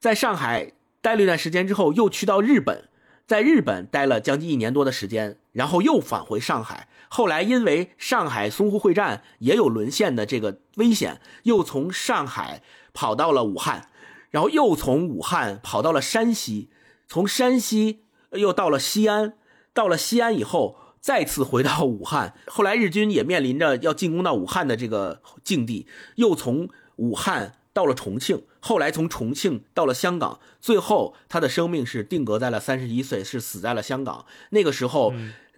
在上海待了一段时间之后，又去到日本，在日本待了将近一年多的时间，然后又返回上海。后来因为上海淞沪会战也有沦陷的这个危险，又从上海跑到了武汉，然后又从武汉跑到了山西，从山西又到了西安，到了西安以后再次回到武汉。后来日军也面临着要进攻到武汉的这个境地，又从武汉。到了重庆，后来从重庆到了香港，最后他的生命是定格在了三十一岁，是死在了香港。那个时候，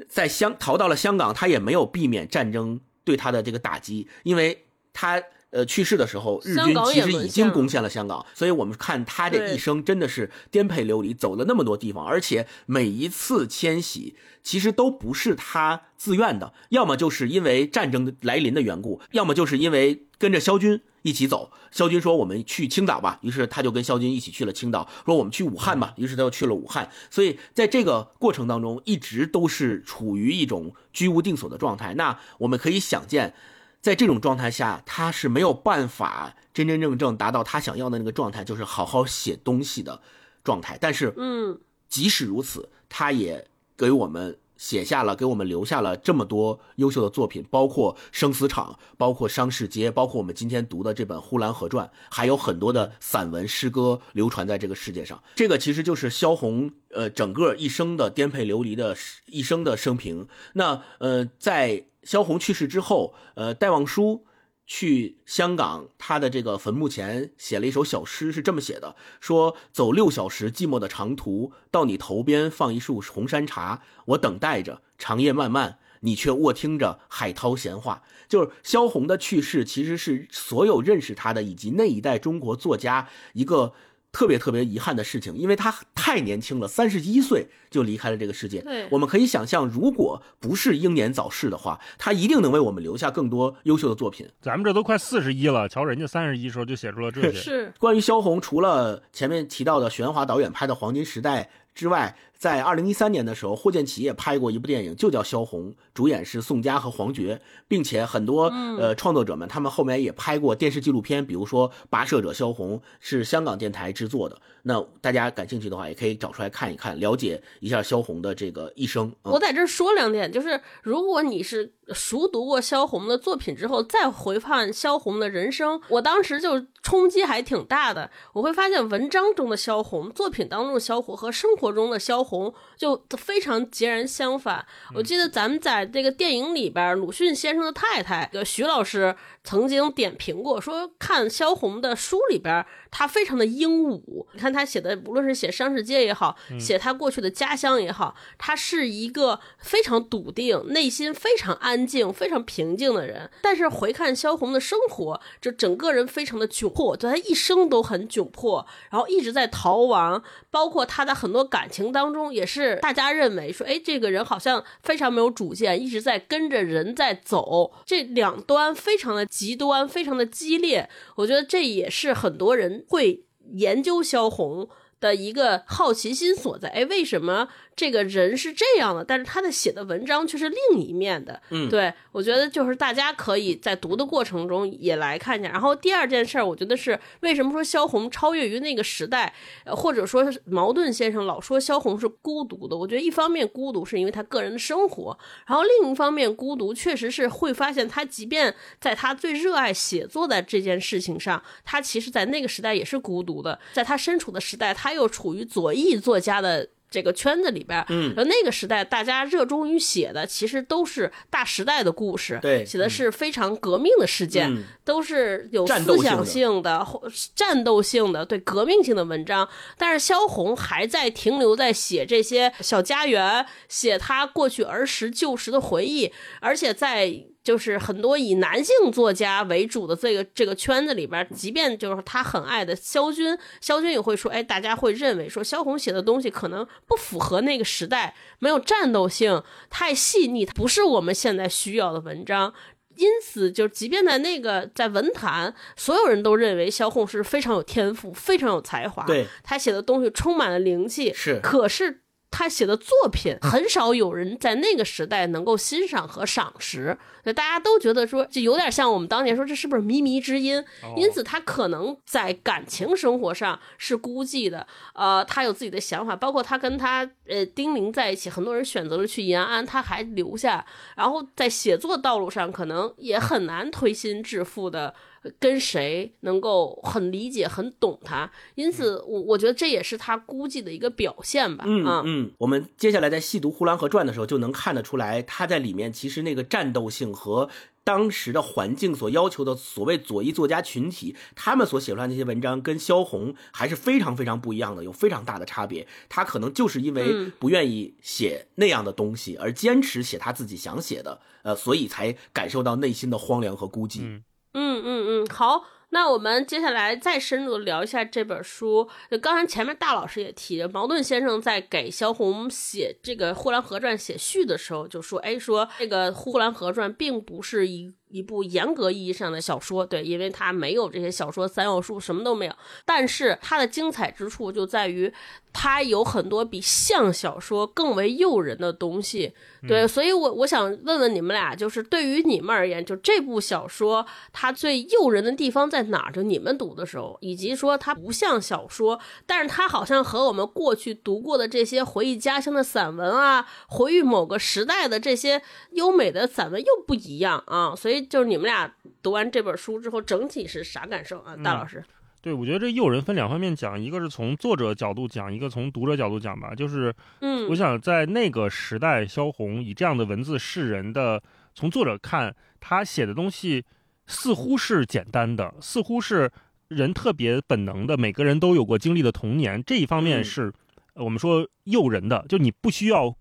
在香逃到了香港，他也没有避免战争对他的这个打击，因为他呃去世的时候，日军其实已经攻陷了香港。所以我们看他这一生真的是颠沛流离，走了那么多地方，而且每一次迁徙其实都不是他自愿的，要么就是因为战争来临的缘故，要么就是因为跟着萧军。一起走，萧军说：“我们去青岛吧。”于是他就跟萧军一起去了青岛。说：“我们去武汉吧。”于是他又去了武汉。所以在这个过程当中，一直都是处于一种居无定所的状态。那我们可以想见，在这种状态下，他是没有办法真真正正达到他想要的那个状态，就是好好写东西的状态。但是，嗯，即使如此，他也给我们。写下了，给我们留下了这么多优秀的作品，包括《生死场》，包括《商市街》，包括我们今天读的这本《呼兰河传》，还有很多的散文诗歌流传在这个世界上。这个其实就是萧红呃整个一生的颠沛流离的一生的生平。那呃，在萧红去世之后，呃，戴望舒。去香港，他的这个坟墓前写了一首小诗，是这么写的：说走六小时寂寞的长途，到你头边放一束红山茶，我等待着长夜漫漫，你却卧听着海涛闲话。就是萧红的去世，其实是所有认识他的以及那一代中国作家一个。特别特别遗憾的事情，因为他太年轻了，三十一岁就离开了这个世界。对，我们可以想象，如果不是英年早逝的话，他一定能为我们留下更多优秀的作品。咱们这都快四十一了，瞧人家三十一时候就写出了这些。是关于萧红，除了前面提到的许鞍华导演拍的《黄金时代》之外。在二零一三年的时候，霍建起也拍过一部电影，就叫《萧红》，主演是宋佳和黄觉，并且很多呃创作者们，他们后面也拍过电视纪录片，比如说《跋涉者萧红》是香港电台制作的。那大家感兴趣的话，也可以找出来看一看，了解一下萧红的这个一生。我在这说两点，就是如果你是熟读过萧红的作品之后，再回看萧红的人生，我当时就冲击还挺大的。我会发现文章中的萧红，作品当中的萧红和生活中的萧红。就非常截然相反。我记得咱们在这个电影里边，鲁迅先生的太太，徐老师曾经点评过，说看萧红的书里边。她非常的英武，你看她写的，无论是写商市街也好，写她过去的家乡也好，她是一个非常笃定、内心非常安静、非常平静的人。但是回看萧红的生活，就整个人非常的窘迫，就她一生都很窘迫，然后一直在逃亡，包括她的很多感情当中，也是大家认为说，哎，这个人好像非常没有主见，一直在跟着人在走，这两端非常的极端，非常的激烈。我觉得这也是很多人。会研究萧红的一个好奇心所在，哎，为什么这个人是这样的，但是他的写的文章却是另一面的。嗯，对我觉得就是大家可以在读的过程中也来看一下。然后第二件事儿，我觉得是为什么说萧红超越于那个时代，或者说茅盾先生老说萧红是孤独的。我觉得一方面孤独是因为他个人的生活，然后另一方面孤独确实是会发现他即便在他最热爱写作的这件事情上，他其实在那个时代也是孤独的。在他身处的时代，他又处于左翼作家的。这个圈子里边，嗯，那个时代大家热衷于写的，其实都是大时代的故事，对，写的是非常革命的事件，都是有思想性的、战斗性的、对革命性的文章。但是萧红还在停留在写这些小家园，写他过去儿时旧时的回忆，而且在。就是很多以男性作家为主的这个这个圈子里边，即便就是他很爱的萧军，萧军也会说，哎，大家会认为说萧红写的东西可能不符合那个时代，没有战斗性，太细腻，不是我们现在需要的文章。因此，就即便在那个在文坛，所有人都认为萧红是非常有天赋、非常有才华，对他写的东西充满了灵气，是，可是。他写的作品很少有人在那个时代能够欣赏和赏识，大家都觉得说，就有点像我们当年说这是不是靡靡之音？因此他可能在感情生活上是孤寂的，呃，他有自己的想法，包括他跟他呃丁玲在一起，很多人选择了去延安，他还留下，然后在写作道路上可能也很难推心置腹的。跟谁能够很理解、很懂他，因此我我觉得这也是他估计的一个表现吧。嗯嗯，我们接下来在细读《呼兰河传》的时候，就能看得出来，他在里面其实那个战斗性和当时的环境所要求的所谓左翼作家群体，他们所写出来那些文章，跟萧红还是非常非常不一样的，有非常大的差别。他可能就是因为不愿意写那样的东西，而坚持写他自己想写的，呃，所以才感受到内心的荒凉和孤寂。嗯嗯嗯嗯，好，那我们接下来再深入聊一下这本书。就刚才前面大老师也提，矛盾先生在给萧红写这个《呼兰河传》写序的时候就说：“哎，说这个《呼兰河传》并不是一。”一部严格意义上的小说，对，因为它没有这些小说三要素，什么都没有。但是它的精彩之处就在于，它有很多比像小说更为诱人的东西，对。所以我我想问问你们俩，就是对于你们而言，就这部小说它最诱人的地方在哪？就你们读的时候，以及说它不像小说，但是它好像和我们过去读过的这些回忆家乡的散文啊，回忆某个时代的这些优美的散文又不一样啊，所以。就是你们俩读完这本书之后，整体是啥感受啊？大老师，对我觉得这诱人分两方面讲，一个是从作者角度讲，一个从读者角度讲吧。就是，嗯，我想在那个时代，萧红以这样的文字示人的，从作者看，他写的东西似乎是简单的，似乎是人特别本能的，每个人都有过经历的童年。这一方面是我们说诱人的，就你不需要。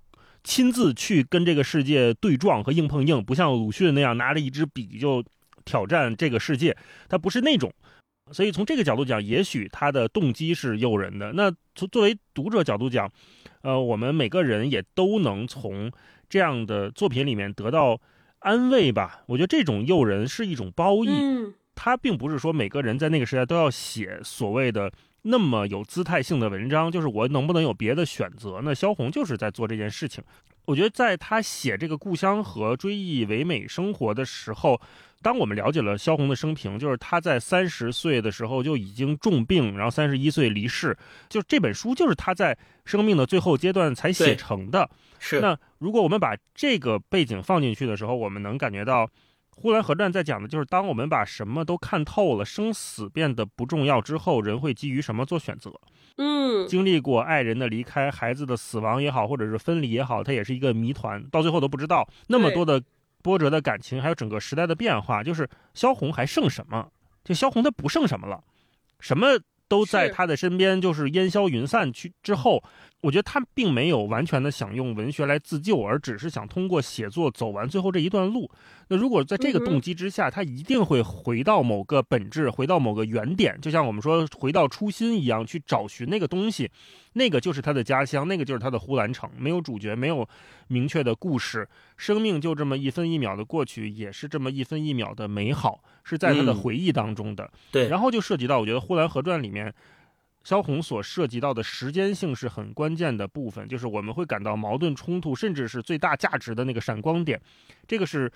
亲自去跟这个世界对撞和硬碰硬，不像鲁迅那样拿着一支笔就挑战这个世界，他不是那种。所以从这个角度讲，也许他的动机是诱人的。那从作为读者角度讲，呃，我们每个人也都能从这样的作品里面得到安慰吧。我觉得这种诱人是一种褒义，它并不是说每个人在那个时代都要写所谓的。那么有姿态性的文章，就是我能不能有别的选择呢？萧红就是在做这件事情。我觉得在他写这个故乡和追忆唯美生活的时候，当我们了解了萧红的生平，就是他在三十岁的时候就已经重病，然后三十一岁离世，就这本书就是他在生命的最后阶段才写成的。是。那如果我们把这个背景放进去的时候，我们能感觉到。《呼兰河传》在讲的就是，当我们把什么都看透了，生死变得不重要之后，人会基于什么做选择？嗯，经历过爱人的离开、孩子的死亡也好，或者是分离也好，它也是一个谜团，到最后都不知道那么多的波折的感情，还有整个时代的变化。就是萧红还剩什么？就萧红她不剩什么了，什么都在她的身边，就是烟消云散去之后。我觉得他并没有完全的想用文学来自救，而只是想通过写作走完最后这一段路。那如果在这个动机之下，他一定会回到某个本质，回到某个原点，就像我们说回到初心一样，去找寻那个东西。那个就是他的家乡，那个就是他的呼兰城。没有主角，没有明确的故事，生命就这么一分一秒的过去，也是这么一分一秒的美好，是在他的回忆当中的。对，然后就涉及到，我觉得《呼兰河传》里面。萧红所涉及到的时间性是很关键的部分，就是我们会感到矛盾冲突，甚至是最大价值的那个闪光点，这个是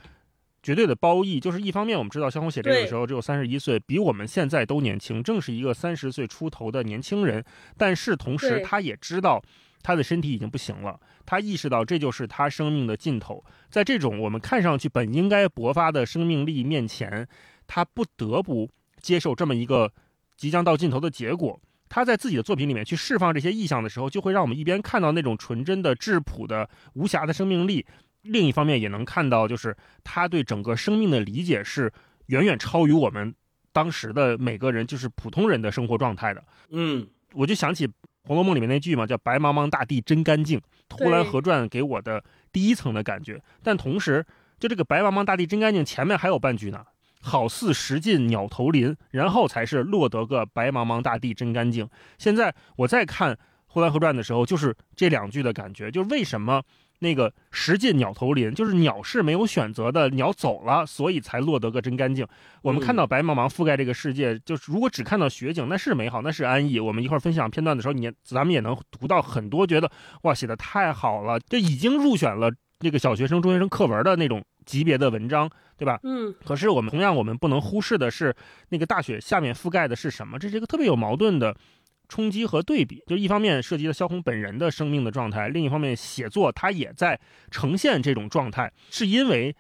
绝对的褒义。就是一方面，我们知道萧红写这个的时候只有三十一岁，比我们现在都年轻，正是一个三十岁出头的年轻人。但是同时，他也知道他的身体已经不行了，他意识到这就是他生命的尽头。在这种我们看上去本应该勃发的生命力面前，他不得不接受这么一个即将到尽头的结果。他在自己的作品里面去释放这些意象的时候，就会让我们一边看到那种纯真的、质朴的、无瑕的生命力，另一方面也能看到，就是他对整个生命的理解是远远超于我们当时的每个人就是普通人的生活状态的。嗯，我就想起《红楼梦》里面那句嘛，叫“白茫茫大地真干净”，《呼兰河传》给我的第一层的感觉。但同时，就这个“白茫茫大地真干净”前面还有半句呢。好似石尽鸟头林，然后才是落得个白茫茫大地真干净。现在我再看《呼兰河传》的时候，就是这两句的感觉，就是为什么那个石尽鸟头林，就是鸟是没有选择的，鸟走了，所以才落得个真干净。我们看到白茫茫覆盖这个世界，就是如果只看到雪景，那是美好，那是安逸。我们一会儿分享片段的时候，你咱们也能读到很多，觉得哇，写的太好了，这已经入选了那个小学生、中学生课文的那种级别的文章。对吧？嗯。可是我们同样，我们不能忽视的是，那个大雪下面覆盖的是什么？这是一个特别有矛盾的冲击和对比。就一方面涉及了萧红本人的生命的状态，另一方面写作他也在呈现这种状态，是因为。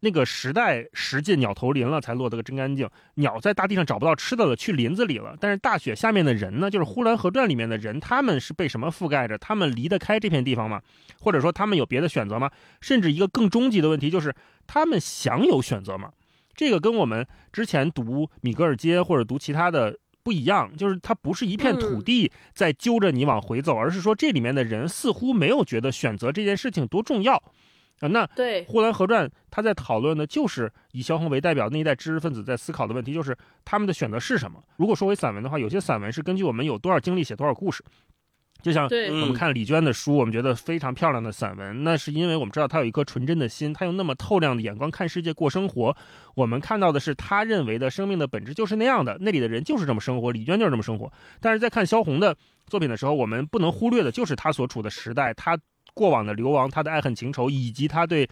那个时代石尽鸟投林了，才落得个真干净。鸟在大地上找不到吃的了，去林子里了。但是大雪下面的人呢，就是《呼兰河传》里面的人，他们是被什么覆盖着？他们离得开这片地方吗？或者说他们有别的选择吗？甚至一个更终极的问题就是，他们享有选择吗？这个跟我们之前读米格尔街或者读其他的不一样，就是它不是一片土地在揪着你往回走，而是说这里面的人似乎没有觉得选择这件事情多重要。啊，那对《呼兰河传》，他在讨论的就是以萧红为代表那一代知识分子在思考的问题，就是他们的选择是什么。如果说为散文的话，有些散文是根据我们有多少经历写多少故事。就像我们看李娟的书，我们觉得非常漂亮的散文，那是因为我们知道她有一颗纯真的心，她用那么透亮的眼光看世界、过生活。我们看到的是她认为的生命的本质就是那样的，那里的人就是这么生活，李娟就是这么生活。但是在看萧红的作品的时候，我们不能忽略的就是她所处的时代，她。过往的流亡，他的爱恨情仇，以及他对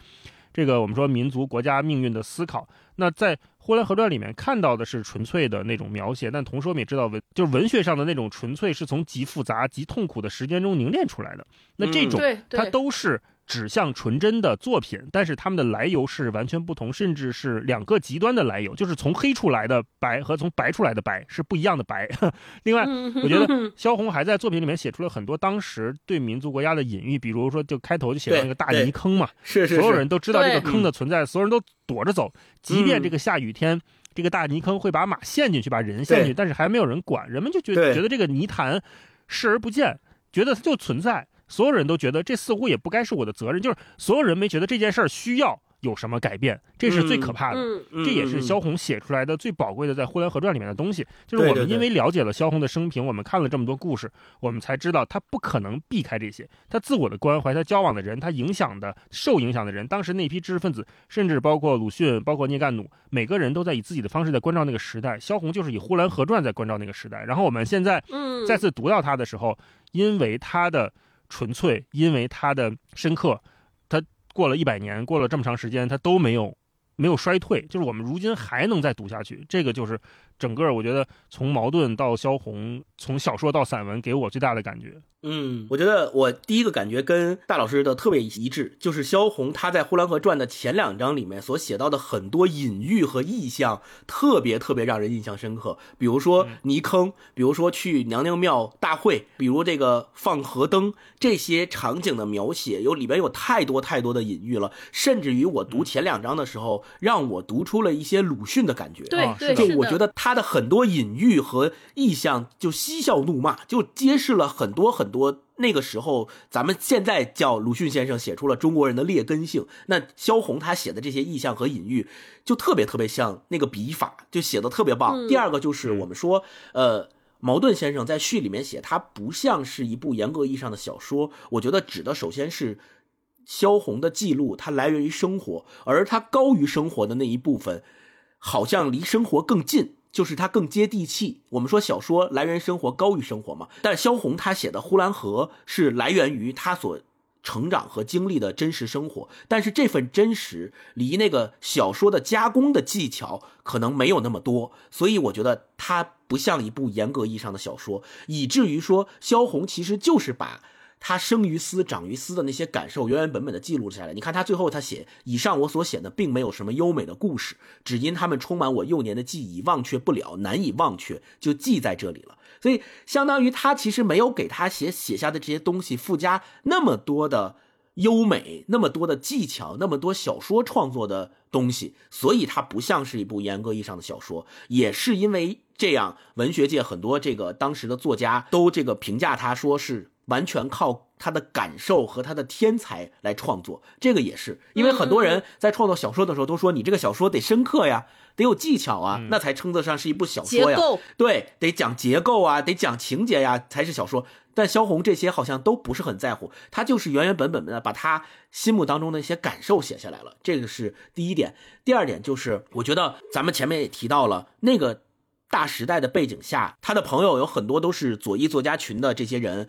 这个我们说民族国家命运的思考，那在《呼兰河传》里面看到的是纯粹的那种描写，但同时我们也知道文就是文学上的那种纯粹是从极复杂、极痛苦的时间中凝练出来的。那这种它都是。指向纯真的作品，但是他们的来由是完全不同，甚至是两个极端的来由，就是从黑处来的白和从白出来的白是不一样的白。另外，我觉得萧红还在作品里面写出了很多当时对民族国家的隐喻，比如说就开头就写到那个大泥坑嘛，是是，所有人都知道这个坑的存在，所有人都躲着走，即便这个下雨天，这个大泥坑会把马陷进去，把人陷进去，但是还没有人管，人们就觉觉得这个泥潭视而不见，觉得它就存在。所有人都觉得这似乎也不该是我的责任，就是所有人没觉得这件事儿需要有什么改变，这是最可怕的。这也是萧红写出来的最宝贵的在《呼兰河传》里面的东西。就是我们因为了解了萧红的生平，我们看了这么多故事，我们才知道他不可能避开这些。他自我的关怀，他交往的人，他影响的、受影响的人，当时那批知识分子，甚至包括鲁迅、包括聂干弩，每个人都在以自己的方式在关照那个时代。萧红就是以《呼兰河传》在关照那个时代。然后我们现在再次读到他的时候，因为他的。纯粹因为它的深刻，它过了一百年，过了这么长时间，它都没有没有衰退，就是我们如今还能再读下去，这个就是整个我觉得从矛盾到萧红，从小说到散文，给我最大的感觉。嗯，我觉得我第一个感觉跟大老师的特别一致，就是萧红他在《呼兰河传》的前两章里面所写到的很多隐喻和意象，特别特别让人印象深刻。比如说泥坑，比如说去娘娘庙大会，比如这个放河灯，这些场景的描写，有里边有太多太多的隐喻了。甚至于我读前两章的时候，让我读出了一些鲁迅的感觉。对对，就我觉得他的很多隐喻和意象，就嬉笑怒骂，就揭示了很多很多。多那个时候，咱们现在叫鲁迅先生写出了中国人的劣根性。那萧红他写的这些意象和隐喻，就特别特别像那个笔法，就写的特别棒。第二个就是我们说，呃，茅盾先生在序里面写，他不像是一部严格意义上的小说。我觉得指的首先是萧红的记录，它来源于生活，而它高于生活的那一部分，好像离生活更近。就是它更接地气。我们说小说来源生活高于生活嘛，但萧红他写的《呼兰河》是来源于他所成长和经历的真实生活，但是这份真实离那个小说的加工的技巧可能没有那么多，所以我觉得它不像一部严格意义上的小说，以至于说萧红其实就是把。他生于斯，长于斯的那些感受，原原本本的记录下来。你看他最后他写：“以上我所写的，并没有什么优美的故事，只因他们充满我幼年的记忆，忘却不了，难以忘却，就记在这里了。”所以，相当于他其实没有给他写写下的这些东西附加那么多的优美，那么多的技巧，那么多小说创作的东西，所以它不像是一部严格意义上的小说。也是因为这样，文学界很多这个当时的作家都这个评价他说是。完全靠他的感受和他的天才来创作，这个也是因为很多人在创作小说的时候都说你这个小说得深刻呀，得有技巧啊，那才称得上是一部小说呀。对，得讲结构啊，得讲情节呀，才是小说。但萧红这些好像都不是很在乎，他就是原原本本的把他心目当中的一些感受写下来了，这个是第一点。第二点就是，我觉得咱们前面也提到了那个大时代的背景下，他的朋友有很多都是左翼作家群的这些人。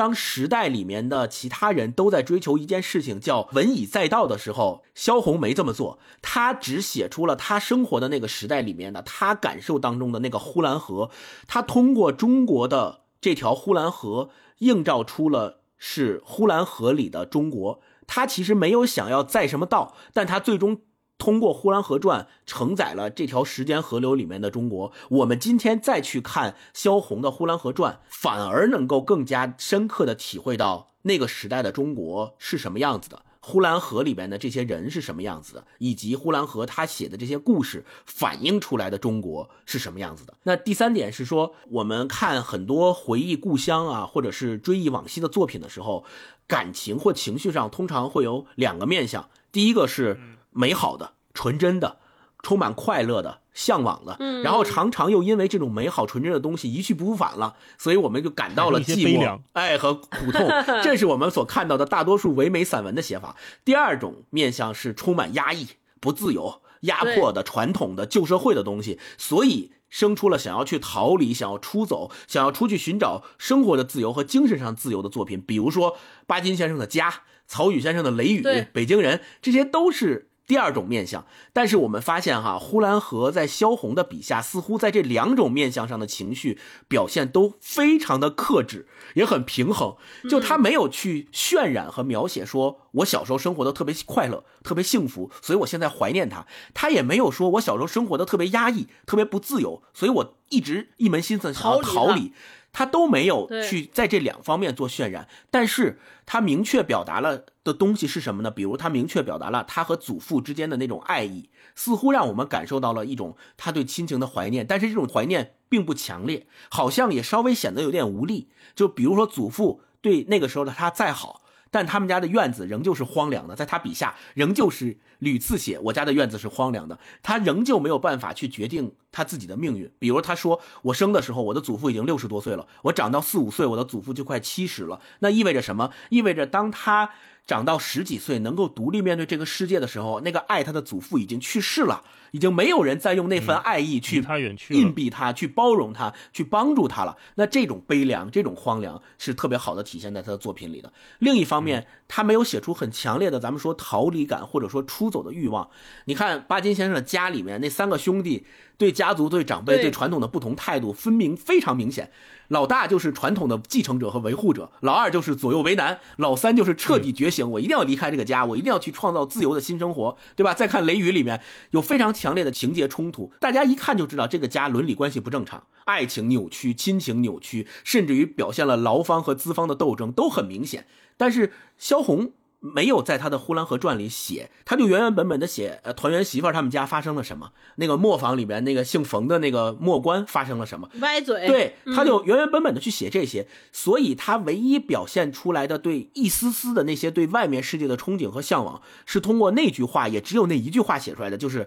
当时代里面的其他人都在追求一件事情叫文以载道的时候，萧红没这么做，他只写出了他生活的那个时代里面的他感受当中的那个呼兰河，他通过中国的这条呼兰河映照出了是呼兰河里的中国，他其实没有想要载什么道，但他最终。通过《呼兰河传》承载了这条时间河流里面的中国，我们今天再去看萧红的《呼兰河传》，反而能够更加深刻的体会到那个时代的中国是什么样子的，呼兰河里边的这些人是什么样子的，以及呼兰河他写的这些故事反映出来的中国是什么样子的。那第三点是说，我们看很多回忆故乡啊，或者是追忆往昔的作品的时候，感情或情绪上通常会有两个面相，第一个是。美好的、纯真的、充满快乐的、向往的，然后常常又因为这种美好、纯真的东西一去不复返了，所以我们就感到了寂寞、哎和苦痛。这是我们所看到的大多数唯美散文的写法。第二种面向是充满压抑、不自由、压迫的、传统的旧社会的东西，所以生出了想要去逃离、想要出走、想要出去寻找生活的自由和精神上自由的作品。比如说巴金先生的《家》，曹禺先生的《雷雨》，北京人，这些都是。第二种面相，但是我们发现哈，呼兰河在萧红的笔下，似乎在这两种面相上的情绪表现都非常的克制，也很平衡。就他没有去渲染和描写说我小时候生活的特别快乐、特别幸福，所以我现在怀念他。他也没有说我小时候生活的特别压抑、特别不自由，所以我一直一门心思想要逃离。他都没有去在这两方面做渲染，但是他明确表达了的东西是什么呢？比如他明确表达了他和祖父之间的那种爱意，似乎让我们感受到了一种他对亲情的怀念，但是这种怀念并不强烈，好像也稍微显得有点无力。就比如说祖父对那个时候的他再好。但他们家的院子仍旧是荒凉的，在他笔下仍旧是屡次写我家的院子是荒凉的，他仍旧没有办法去决定他自己的命运。比如他说，我生的时候我的祖父已经六十多岁了，我长到四五岁我的祖父就快七十了，那意味着什么？意味着当他。长到十几岁，能够独立面对这个世界的时候，那个爱他的祖父已经去世了，已经没有人再用那份爱意去硬币他、去包容他、去帮助他了。那这种悲凉、这种荒凉，是特别好的体现在他的作品里的。另一方面，他没有写出很强烈的咱们说逃离感或者说出走的欲望。你看巴金先生的家里面那三个兄弟。对家族、对长辈、对传统的不同态度分明非常明显。老大就是传统的继承者和维护者，老二就是左右为难，老三就是彻底觉醒，我一定要离开这个家，我一定要去创造自由的新生活，对吧？再看《雷雨》里面有非常强烈的情节冲突，大家一看就知道这个家伦理关系不正常，爱情扭曲，亲情扭曲，甚至于表现了劳方和资方的斗争都很明显。但是萧红。没有在他的《呼兰河传》里写，他就原原本本的写，呃，团圆媳妇他们家发生了什么，那个磨坊里边那个姓冯的那个磨官发生了什么，歪嘴，对，他就原原本本的去写这些，所以他唯一表现出来的对一丝丝的那些对外面世界的憧憬和向往，是通过那句话，也只有那一句话写出来的，就是，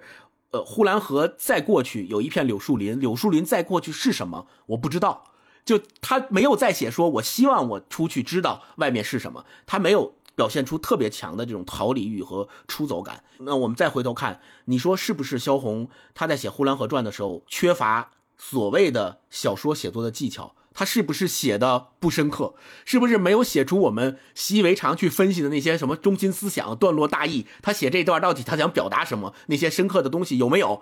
呃，呼兰河再过去有一片柳树林，柳树林再过去是什么，我不知道，就他没有再写说，我希望我出去知道外面是什么，他没有。表现出特别强的这种逃离欲和出走感。那我们再回头看，你说是不是萧红他在写《呼兰河传》的时候缺乏所谓的小说写作的技巧？他是不是写的不深刻？是不是没有写出我们习以为常去分析的那些什么中心思想、段落大意？他写这段到底他想表达什么？那些深刻的东西有没有？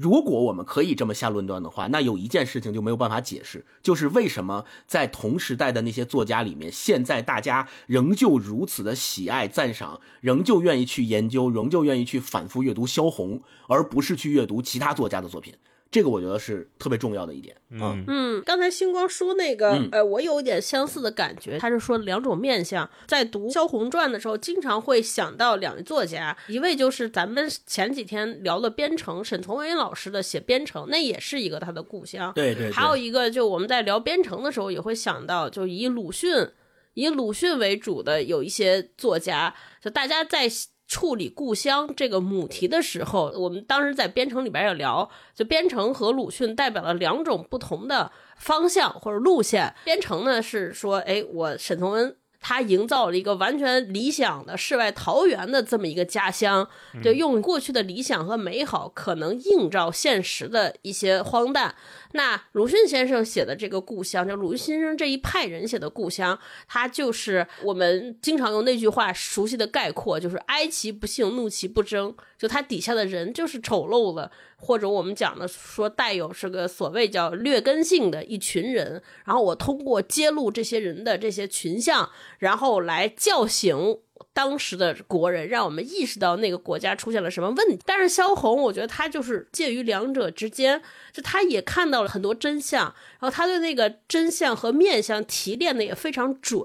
如果我们可以这么下论断的话，那有一件事情就没有办法解释，就是为什么在同时代的那些作家里面，现在大家仍旧如此的喜爱赞赏，仍旧愿意去研究，仍旧愿意去反复阅读萧红，而不是去阅读其他作家的作品。这个我觉得是特别重要的一点。嗯嗯，刚才星光说那个，呃，我有一点相似的感觉。他是说两种面相，在读《萧红传》的时候，经常会想到两位作家，一位就是咱们前几天聊的编程沈从文老师的写编程，那也是一个他的故乡。对对。还有一个，就我们在聊编程的时候，也会想到，就以鲁迅以鲁迅为主的有一些作家，就大家在。处理故乡这个母题的时候，我们当时在编程里边也聊，就编程和鲁迅代表了两种不同的方向或者路线。编程呢是说，哎，我沈从文。他营造了一个完全理想的世外桃源的这么一个家乡，就用过去的理想和美好，可能映照现实的一些荒诞。那鲁迅先生写的这个故乡，就鲁迅先生这一派人写的故乡，他就是我们经常用那句话熟悉的概括，就是哀其不幸，怒其不争。就他底下的人就是丑陋的。或者我们讲的说带有这个所谓叫劣根性的一群人，然后我通过揭露这些人的这些群像，然后来叫醒。当时的国人让我们意识到那个国家出现了什么问题，但是萧红，我觉得他就是介于两者之间，就他也看到了很多真相，然后他对那个真相和面相提炼的也非常准。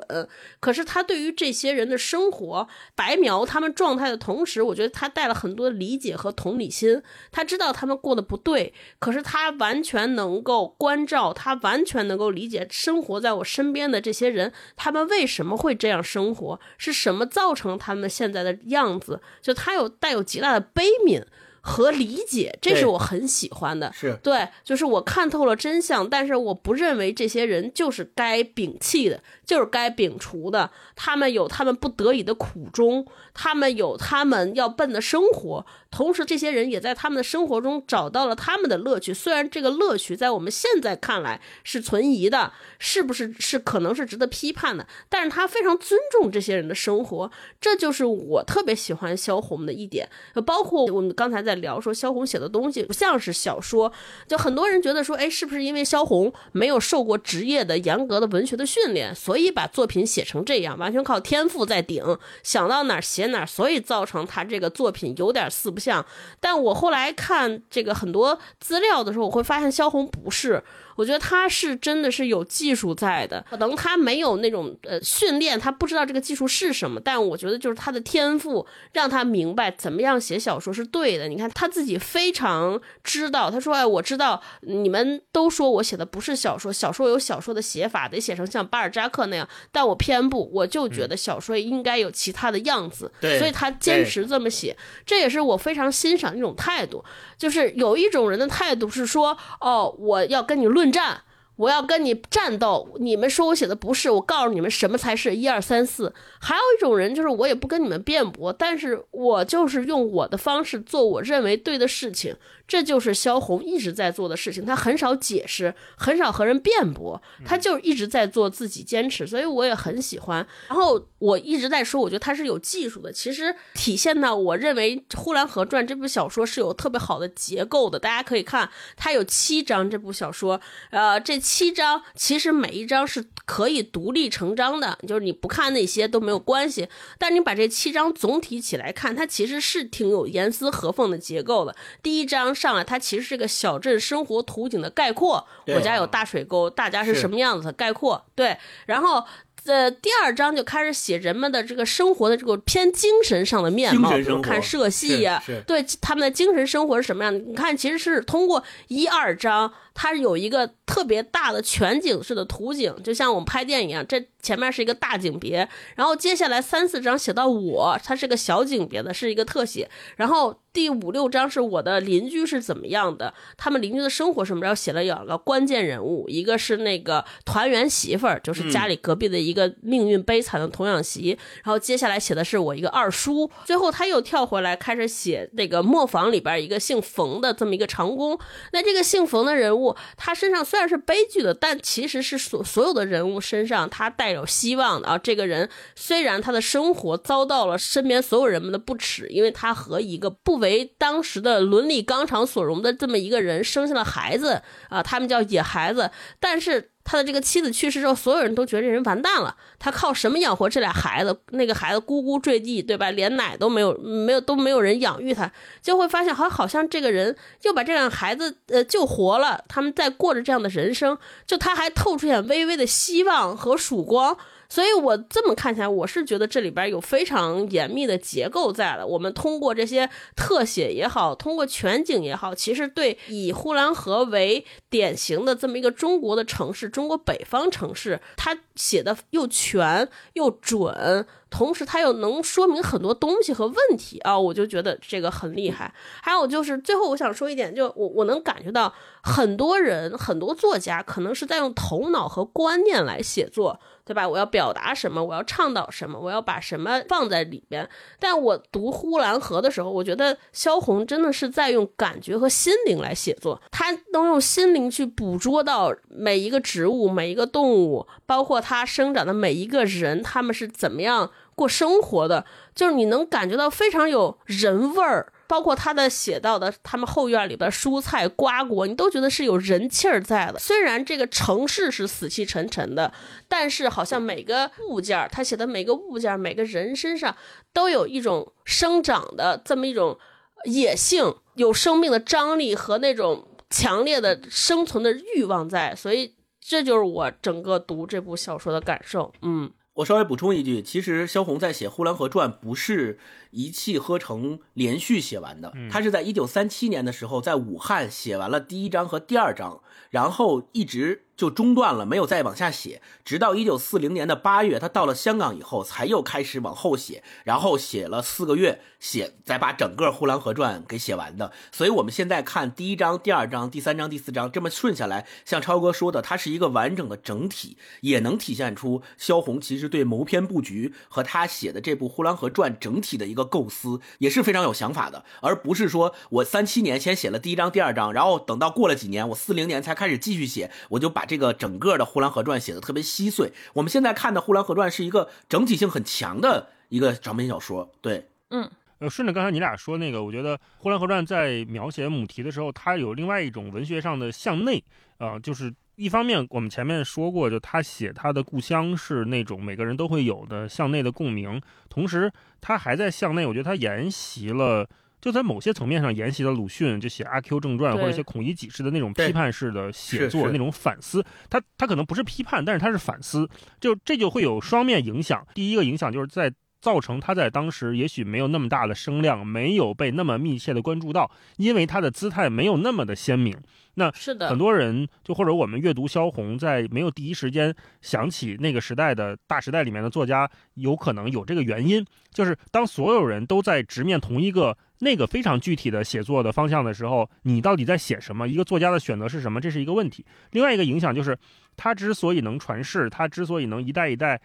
可是他对于这些人的生活白描他们状态的同时，我觉得他带了很多理解和同理心。他知道他们过得不对，可是他完全能够关照，他完全能够理解生活在我身边的这些人，他们为什么会这样生活，是什么造。成他们现在的样子，就他有带有极大的悲悯和理解，这是我很喜欢的。是对，就是我看透了真相，但是我不认为这些人就是该摒弃的。就是该摒除的，他们有他们不得已的苦衷，他们有他们要奔的生活，同时这些人也在他们的生活中找到了他们的乐趣。虽然这个乐趣在我们现在看来是存疑的，是不是是可能是值得批判的，但是他非常尊重这些人的生活，这就是我特别喜欢萧红的一点。包括我们刚才在聊说萧红写的东西不像是小说，就很多人觉得说，哎，是不是因为萧红没有受过职业的严格的文学的训练，所以把作品写成这样，完全靠天赋在顶，想到哪儿写哪儿，所以造成他这个作品有点四不像。但我后来看这个很多资料的时候，我会发现萧红不是。我觉得他是真的是有技术在的，可能他没有那种呃训练，他不知道这个技术是什么，但我觉得就是他的天赋让他明白怎么样写小说是对的。你看他自己非常知道，他说：“哎，我知道你们都说我写的不是小说，小说有小说的写法，得写成像巴尔扎克那样，但我偏不，我就觉得小说应该有其他的样子。”所以他坚持这么写，这也是我非常欣赏的一种态度。就是有一种人的态度是说：“哦，我要跟你论。”论战，我要跟你战斗。你们说我写的不是，我告诉你们什么才是一二三四。还有一种人，就是我也不跟你们辩驳，但是我就是用我的方式做我认为对的事情。这就是萧红一直在做的事情，他很少解释，很少和人辩驳，他就一直在做自己坚持，所以我也很喜欢。然后我一直在说，我觉得他是有技术的，其实体现到我认为《呼兰河传》这部小说是有特别好的结构的。大家可以看，它有七章，这部小说，呃，这七章其实每一章是可以独立成章的，就是你不看那些都没有关系，但你把这七章总体起来看，它其实是挺有严丝合缝的结构的。第一章。上来，它其实是个小镇生活图景的概括。我家有大水沟，大家是什么样子的概括？对，然后呃，第二章就开始写人们的这个生活的这个偏精神上的面貌，看社戏呀，对他们的精神生活是什么样的？你看，其实是通过一二章。它有一个特别大的全景式的图景，就像我们拍电影一样，这前面是一个大景别，然后接下来三四章写到我，它是个小景别的，是一个特写，然后。第五六章是我的邻居是怎么样的，他们邻居的生活什么？然后写了两个关键人物，一个是那个团圆媳妇儿，就是家里隔壁的一个命运悲惨的童养媳。然后接下来写的是我一个二叔，最后他又跳回来开始写那个磨坊里边一个姓冯的这么一个长工。那这个姓冯的人物，他身上虽然是悲剧的，但其实是所所有的人物身上他带有希望的啊。这个人虽然他的生活遭到了身边所有人们的不耻，因为他和一个不。为当时的伦理纲常所容的这么一个人生下了孩子啊，他们叫野孩子。但是他的这个妻子去世之后，所有人都觉得这人完蛋了。他靠什么养活这俩孩子？那个孩子咕咕坠地，对吧？连奶都没有，没有都没有人养育他，就会发现好好像这个人又把这俩孩子呃救活了。他们在过着这样的人生，就他还透出点微微的希望和曙光。所以，我这么看起来，我是觉得这里边有非常严密的结构在了。我们通过这些特写也好，通过全景也好，其实对以呼兰河为典型的这么一个中国的城市，中国北方城市，它写的又全又准。同时，它又能说明很多东西和问题啊，我就觉得这个很厉害。还有就是，最后我想说一点，就我我能感觉到，很多人很多作家可能是在用头脑和观念来写作，对吧？我要表达什么，我要倡导什么，我要把什么放在里边。但我读《呼兰河》的时候，我觉得萧红真的是在用感觉和心灵来写作，他能用心灵去捕捉到每一个植物、每一个动物，包括它生长的每一个人，他们是怎么样。过生活的，就是你能感觉到非常有人味儿，包括他的写到的他们后院里边蔬菜瓜果，你都觉得是有人气儿在的。虽然这个城市是死气沉沉的，但是好像每个物件他写的每个物件每个人身上都有一种生长的这么一种野性，有生命的张力和那种强烈的生存的欲望在。所以这就是我整个读这部小说的感受。嗯。我稍微补充一句，其实萧红在写《呼兰河传》不是一气呵成连续写完的，他是在一九三七年的时候在武汉写完了第一章和第二章，然后一直。就中断了，没有再往下写，直到一九四零年的八月，他到了香港以后，才又开始往后写，然后写了四个月，写再把整个《呼兰河传》给写完的。所以，我们现在看第一章、第二章、第三章、第四章这么顺下来，像超哥说的，它是一个完整的整体，也能体现出萧红其实对谋篇布局和他写的这部《呼兰河传》整体的一个构思也是非常有想法的，而不是说我三七年先写了第一章、第二章，然后等到过了几年，我四零年才开始继续写，我就把。这个整个的《呼兰河传》写的特别稀碎，我们现在看的《呼兰河传》是一个整体性很强的一个长篇小说。对，嗯，呃，顺着刚才你俩说那个，我觉得《呼兰河传》在描写母题的时候，它有另外一种文学上的向内啊，就是一方面我们前面说过，就他写他的故乡是那种每个人都会有的向内的共鸣，同时他还在向内，我觉得他沿袭了。就在某些层面上沿袭了鲁迅就写《阿 Q 正传》或者一些孔乙己式的那种批判式的写作，那种反思。他他可能不是批判，但是他是反思。就这就会有双面影响。第一个影响就是在造成他在当时也许没有那么大的声量，没有被那么密切的关注到，因为他的姿态没有那么的鲜明。那是的，很多人就或者我们阅读萧红，在没有第一时间想起那个时代的大时代里面的作家，有可能有这个原因，就是当所有人都在直面同一个。那个非常具体的写作的方向的时候，你到底在写什么？一个作家的选择是什么？这是一个问题。另外一个影响就是，他之所以能传世，他之所以能一代一代，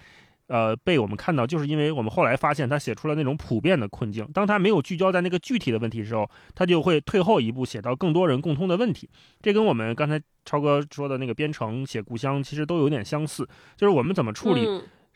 呃，被我们看到，就是因为我们后来发现他写出了那种普遍的困境。当他没有聚焦在那个具体的问题的时候，他就会退后一步，写到更多人共通的问题。这跟我们刚才超哥说的那个编程写故乡其实都有点相似，就是我们怎么处理。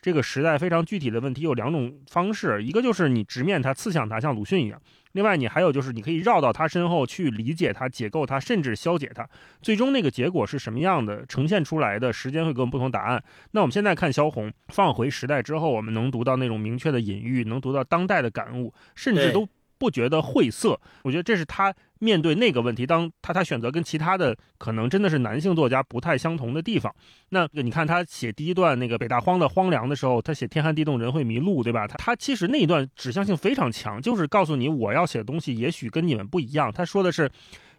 这个时代非常具体的问题有两种方式，一个就是你直面它、刺向它，像鲁迅一样；另外，你还有就是你可以绕到他身后去理解它、解构它，甚至消解它。最终那个结果是什么样的，呈现出来的时间会给我们不同答案。那我们现在看萧红，放回时代之后，我们能读到那种明确的隐喻，能读到当代的感悟，甚至都。不觉得晦涩，我觉得这是他面对那个问题，当他他选择跟其他的可能真的是男性作家不太相同的地方。那你看他写第一段那个北大荒的荒凉的时候，他写天寒地冻人会迷路，对吧？他他其实那一段指向性非常强，就是告诉你我要写的东西也许跟你们不一样。他说的是。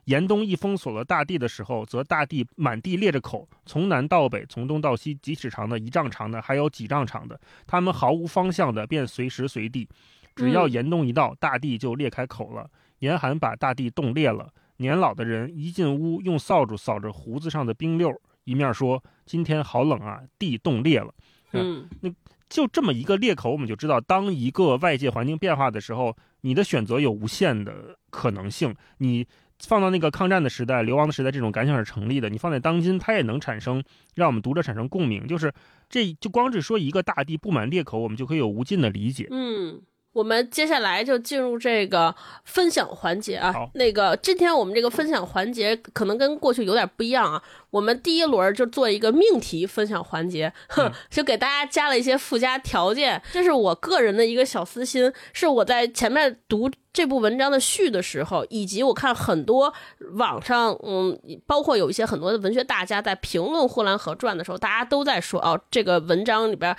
严冬一封锁了大地的时候，则大地满地裂着口，从南到北，从东到西，几尺长的，一丈长的，还有几丈长的，他们毫无方向的，便随时随地，只要严冬一到，大地就裂开口了。严寒把大地冻裂了。年老的人一进屋，用扫帚扫着胡子上的冰溜，一面说：“今天好冷啊，地冻裂了。”嗯，那就这么一个裂口，我们就知道，当一个外界环境变化的时候，你的选择有无限的可能性。你放到那个抗战的时代、流亡的时代，这种感想是成立的；你放在当今，它也能产生让我们读者产生共鸣。就是这就光是说一个大地布满裂口，我们就可以有无尽的理解。嗯。我们接下来就进入这个分享环节啊。好，那个今天我们这个分享环节可能跟过去有点不一样啊。我们第一轮就做一个命题分享环节，哼，就给大家加了一些附加条件。这是我个人的一个小私心，是我在前面读这部文章的序的时候，以及我看很多网上，嗯，包括有一些很多的文学大家在评论《呼兰河传》的时候，大家都在说哦，这个文章里边。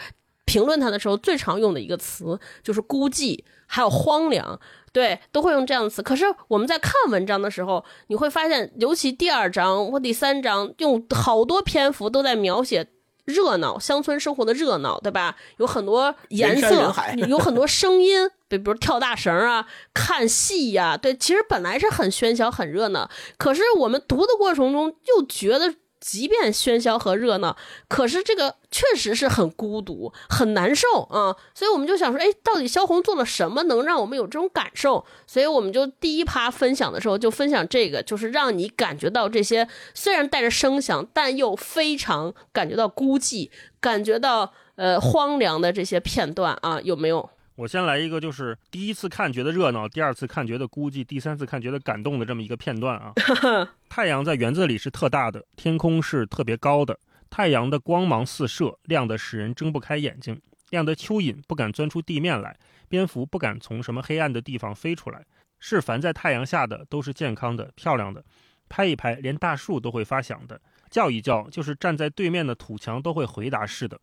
评论他的时候最常用的一个词就是孤寂，还有荒凉，对，都会用这样的词。可是我们在看文章的时候，你会发现，尤其第二章或第三章，用好多篇幅都在描写热闹乡村生活的热闹，对吧？有很多颜色，有很多声音，比比如跳大绳啊、看戏呀，对，其实本来是很喧嚣、很热闹，可是我们读的过程中又觉得。即便喧嚣和热闹，可是这个确实是很孤独、很难受啊！所以我们就想说，哎，到底萧红做了什么，能让我们有这种感受？所以我们就第一趴分享的时候就分享这个，就是让你感觉到这些虽然带着声响，但又非常感觉到孤寂、感觉到呃荒凉的这些片段啊，有没有？我先来一个，就是第一次看觉得热闹，第二次看觉得孤寂，第三次看觉得感动的这么一个片段啊。太阳在园子里是特大的，天空是特别高的，太阳的光芒四射，亮得使人睁不开眼睛，亮得蚯蚓不敢钻出地面来，蝙蝠不敢从什么黑暗的地方飞出来。是凡在太阳下的都是健康的、漂亮的，拍一拍连大树都会发响的，叫一叫就是站在对面的土墙都会回答似的。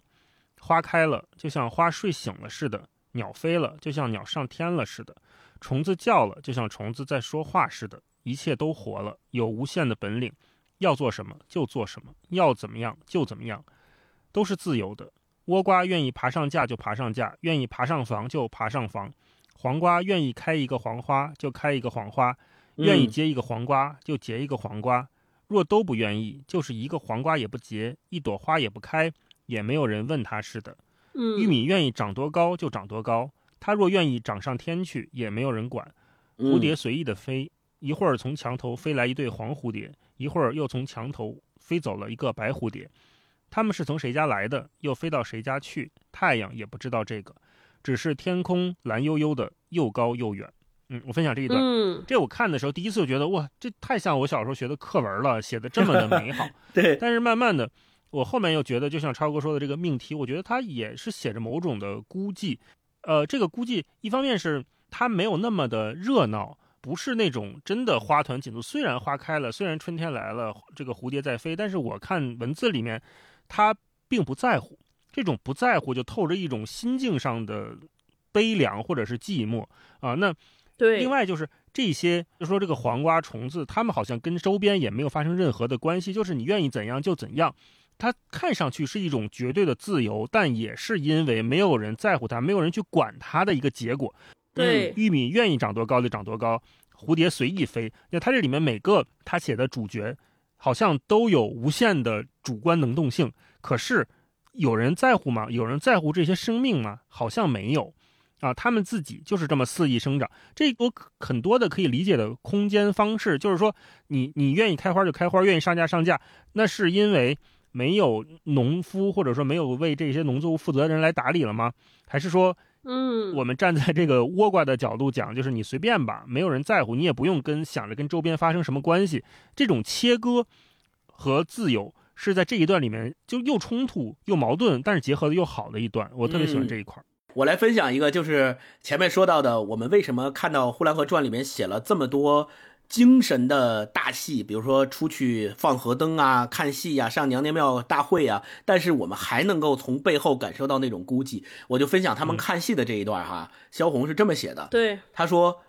花开了，就像花睡醒了似的。鸟飞了，就像鸟上天了似的；虫子叫了，就像虫子在说话似的。一切都活了，有无限的本领，要做什么就做什么，要怎么样就怎么样，都是自由的。倭瓜愿意爬上架就爬上架，愿意爬上房就爬上房；黄瓜愿意开一个黄花就开一个黄花，愿意结一个黄瓜就结一个黄瓜。若都不愿意，就是一个黄瓜也不结，一朵花也不开，也没有人问他似的。玉米愿意长多高就长多高，它若愿意长上天去，也没有人管。蝴蝶随意的飞，一会儿从墙头飞来一对黄蝴蝶，一会儿又从墙头飞走了一个白蝴蝶。他们是从谁家来的，又飞到谁家去？太阳也不知道这个，只是天空蓝悠悠的，又高又远。嗯，我分享这一段。嗯，这我看的时候，第一次就觉得哇，这太像我小时候学的课文了，写的这么的 美好。对，但是慢慢的。我后面又觉得，就像超哥说的这个命题，我觉得它也是写着某种的孤寂。呃，这个孤寂，一方面是它没有那么的热闹，不是那种真的花团锦簇。虽然花开了，虽然春天来了，这个蝴蝶在飞，但是我看文字里面，他并不在乎。这种不在乎，就透着一种心境上的悲凉或者是寂寞啊。那对，另外就是这些，就说这个黄瓜虫子，他们好像跟周边也没有发生任何的关系，就是你愿意怎样就怎样。它看上去是一种绝对的自由，但也是因为没有人在乎它，没有人去管它的一个结果。对，玉米愿意长多高就长多高，蝴蝶随意飞。那它这里面每个他写的主角，好像都有无限的主观能动性。可是有人在乎吗？有人在乎这些生命吗？好像没有。啊，他们自己就是这么肆意生长。这我很多的可以理解的空间方式，就是说，你你愿意开花就开花，愿意上架上架，那是因为。没有农夫，或者说没有为这些农作物负责的人来打理了吗？还是说，嗯，我们站在这个倭瓜的角度讲，就是你随便吧，没有人在乎，你也不用跟想着跟周边发生什么关系。这种切割和自由是在这一段里面就又冲突又矛盾，但是结合的又好的一段，我特别喜欢这一块。我来分享一个，就是前面说到的，我们为什么看到《呼兰河传》里面写了这么多。精神的大戏，比如说出去放河灯啊、看戏呀、上娘娘庙大会啊，但是我们还能够从背后感受到那种孤寂。我就分享他们看戏的这一段哈，萧红是这么写的，对，他说：“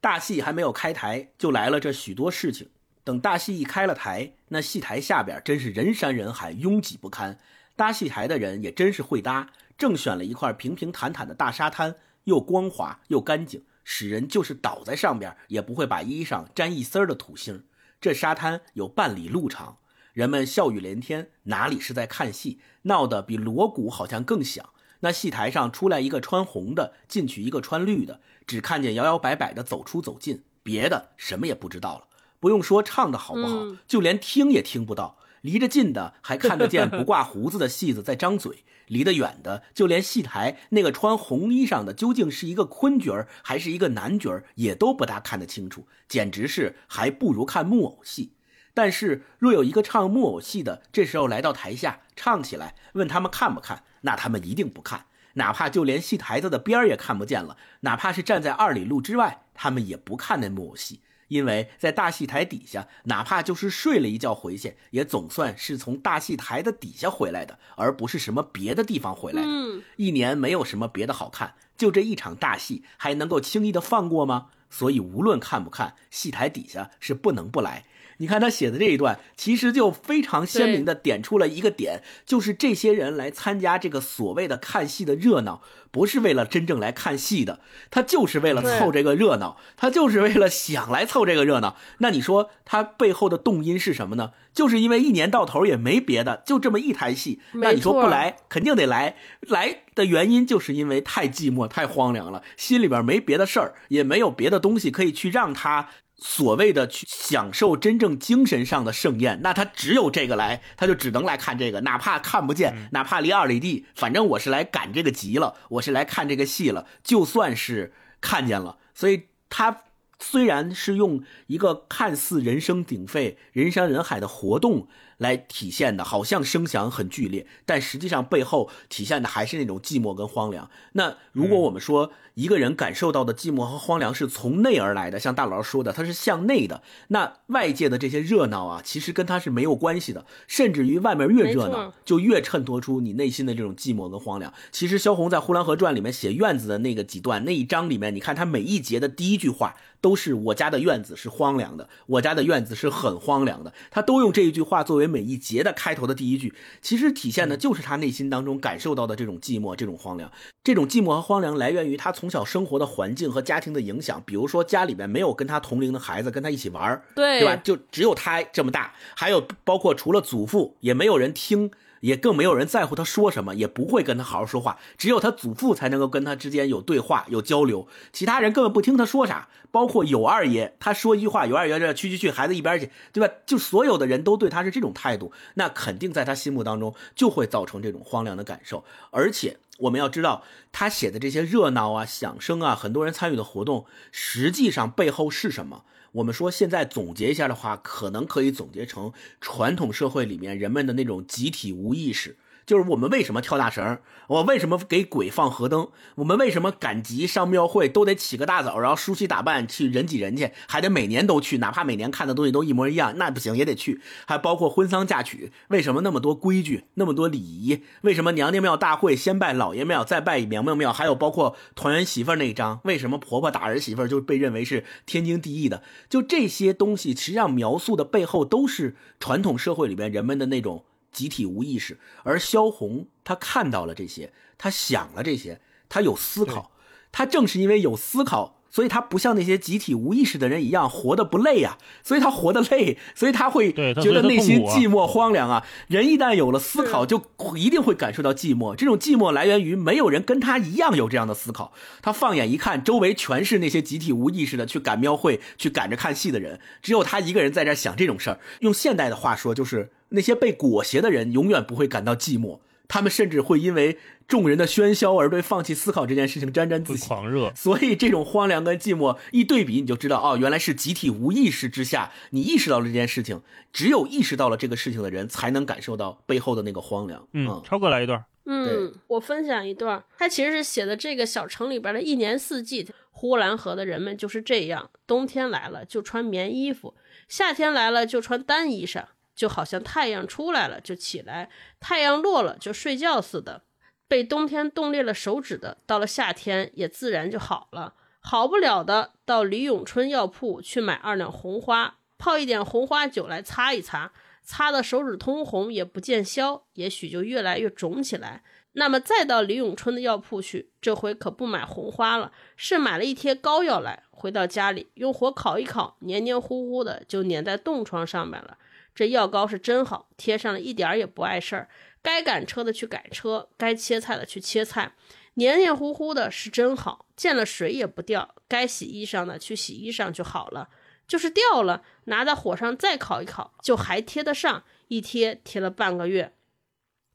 大戏还没有开台，就来了这许多事情。等大戏一开了台，那戏台下边真是人山人海，拥挤不堪。搭戏台的人也真是会搭，正选了一块平平坦坦的大沙滩，又光滑又干净，使人就是倒在上边也不会把衣裳沾一丝儿的土星。这沙滩有半里路长，人们笑语连天，哪里是在看戏，闹得比锣鼓好像更响。那戏台上出来一个穿红的，进去一个穿绿的，只看见摇摇摆摆的走出走进，别的什么也不知道了。不用说唱的好不好，就连听也听不到。离着近的还看得见不挂胡子的戏子在张嘴，离得远的就连戏台那个穿红衣裳的究竟是一个坤角儿还是一个男角儿，也都不大看得清楚，简直是还不如看木偶戏。但是若有一个唱木偶戏的这时候来到台下唱起来，问他们看不看？那他们一定不看，哪怕就连戏台子的边儿也看不见了，哪怕是站在二里路之外，他们也不看那木偶戏，因为在大戏台底下，哪怕就是睡了一觉回去，也总算是从大戏台的底下回来的，而不是什么别的地方回来的。一年没有什么别的好看，就这一场大戏，还能够轻易的放过吗？所以无论看不看，戏台底下是不能不来。你看他写的这一段，其实就非常鲜明的点出了一个点，就是这些人来参加这个所谓的看戏的热闹，不是为了真正来看戏的，他就是为了凑这个热闹，他就是为了想来凑这个热闹。那你说他背后的动因是什么呢？就是因为一年到头也没别的，就这么一台戏。那你说不来，肯定得来。来的原因就是因为太寂寞、太荒凉了，心里边没别的事儿，也没有别的东西可以去让他。所谓的去享受真正精神上的盛宴，那他只有这个来，他就只能来看这个，哪怕看不见，哪怕离二里地，反正我是来赶这个集了，我是来看这个戏了，就算是看见了，所以他虽然是用一个看似人声鼎沸、人山人海的活动。来体现的，好像声响很剧烈，但实际上背后体现的还是那种寂寞跟荒凉。那如果我们说一个人感受到的寂寞和荒凉是从内而来的，像大老师说的，它是向内的，那外界的这些热闹啊，其实跟他是没有关系的。甚至于外面越热闹，就越衬托出你内心的这种寂寞跟荒凉。其实萧红在《呼兰河传》里面写院子的那个几段那一章里面，你看他每一节的第一句话都是“我家的院子是荒凉的，我家的院子是很荒凉的”，他都用这一句话作为。每一节的开头的第一句，其实体现的就是他内心当中感受到的这种寂寞、这种荒凉。这种寂寞和荒凉来源于他从小生活的环境和家庭的影响。比如说，家里面没有跟他同龄的孩子跟他一起玩对对吧？就只有他这么大，还有包括除了祖父，也没有人听。也更没有人在乎他说什么，也不会跟他好好说话。只有他祖父才能够跟他之间有对话、有交流，其他人根本不听他说啥。包括有二爷，他说一句话，有二爷这去去去，孩子一边去，对吧？就所有的人都对他是这种态度，那肯定在他心目当中就会造成这种荒凉的感受。而且我们要知道，他写的这些热闹啊、响声啊，很多人参与的活动，实际上背后是什么？我们说，现在总结一下的话，可能可以总结成传统社会里面人们的那种集体无意识。就是我们为什么跳大绳？我为什么给鬼放河灯？我们为什么赶集上庙会都得起个大早，然后梳洗打扮去人挤人去，还得每年都去，哪怕每年看的东西都一模一样，那不行也得去。还包括婚丧嫁娶，为什么那么多规矩，那么多礼仪？为什么娘娘庙大会先拜老爷庙，再拜娘娘庙？还有包括团圆媳妇那一章，为什么婆婆打儿媳妇就被认为是天经地义的？就这些东西，实际上描述的背后都是传统社会里边人们的那种。集体无意识，而萧红他看到了这些，他想了这些，他有思考，他正是因为有思考。所以他不像那些集体无意识的人一样活得不累啊，所以他活得累，所以他会觉得内心寂寞荒凉啊。人一旦有了思考，就一定会感受到寂寞。这种寂寞来源于没有人跟他一样有这样的思考。他放眼一看，周围全是那些集体无意识的去赶庙会、去赶着看戏的人，只有他一个人在这想这种事儿。用现代的话说，就是那些被裹挟的人永远不会感到寂寞。他们甚至会因为众人的喧嚣而对放弃思考这件事情沾沾自喜，狂热。所以这种荒凉跟寂寞一对比，你就知道哦，原来是集体无意识之下，你意识到了这件事情。只有意识到了这个事情的人，才能感受到背后的那个荒凉。嗯，超哥来一段。嗯，我分享一段。他其实是写的这个小城里边的一年四季，呼兰河的人们就是这样：冬天来了就穿棉衣服，夏天来了就穿单衣裳。就好像太阳出来了就起来，太阳落了就睡觉似的。被冬天冻裂了手指的，到了夏天也自然就好了。好不了的，到李永春药铺去买二两红花，泡一点红花酒来擦一擦，擦的手指通红也不见消，也许就越来越肿起来。那么再到李永春的药铺去，这回可不买红花了，是买了一贴膏药来。回到家里，用火烤一烤，黏黏糊糊的，就粘在冻疮上面了。这药膏是真好，贴上了一点儿也不碍事儿。该赶车的去赶车，该切菜的去切菜。黏黏糊糊的是真好，见了水也不掉。该洗衣裳的去洗衣裳就好了。就是掉了，拿在火上再烤一烤，就还贴得上。一贴贴了半个月。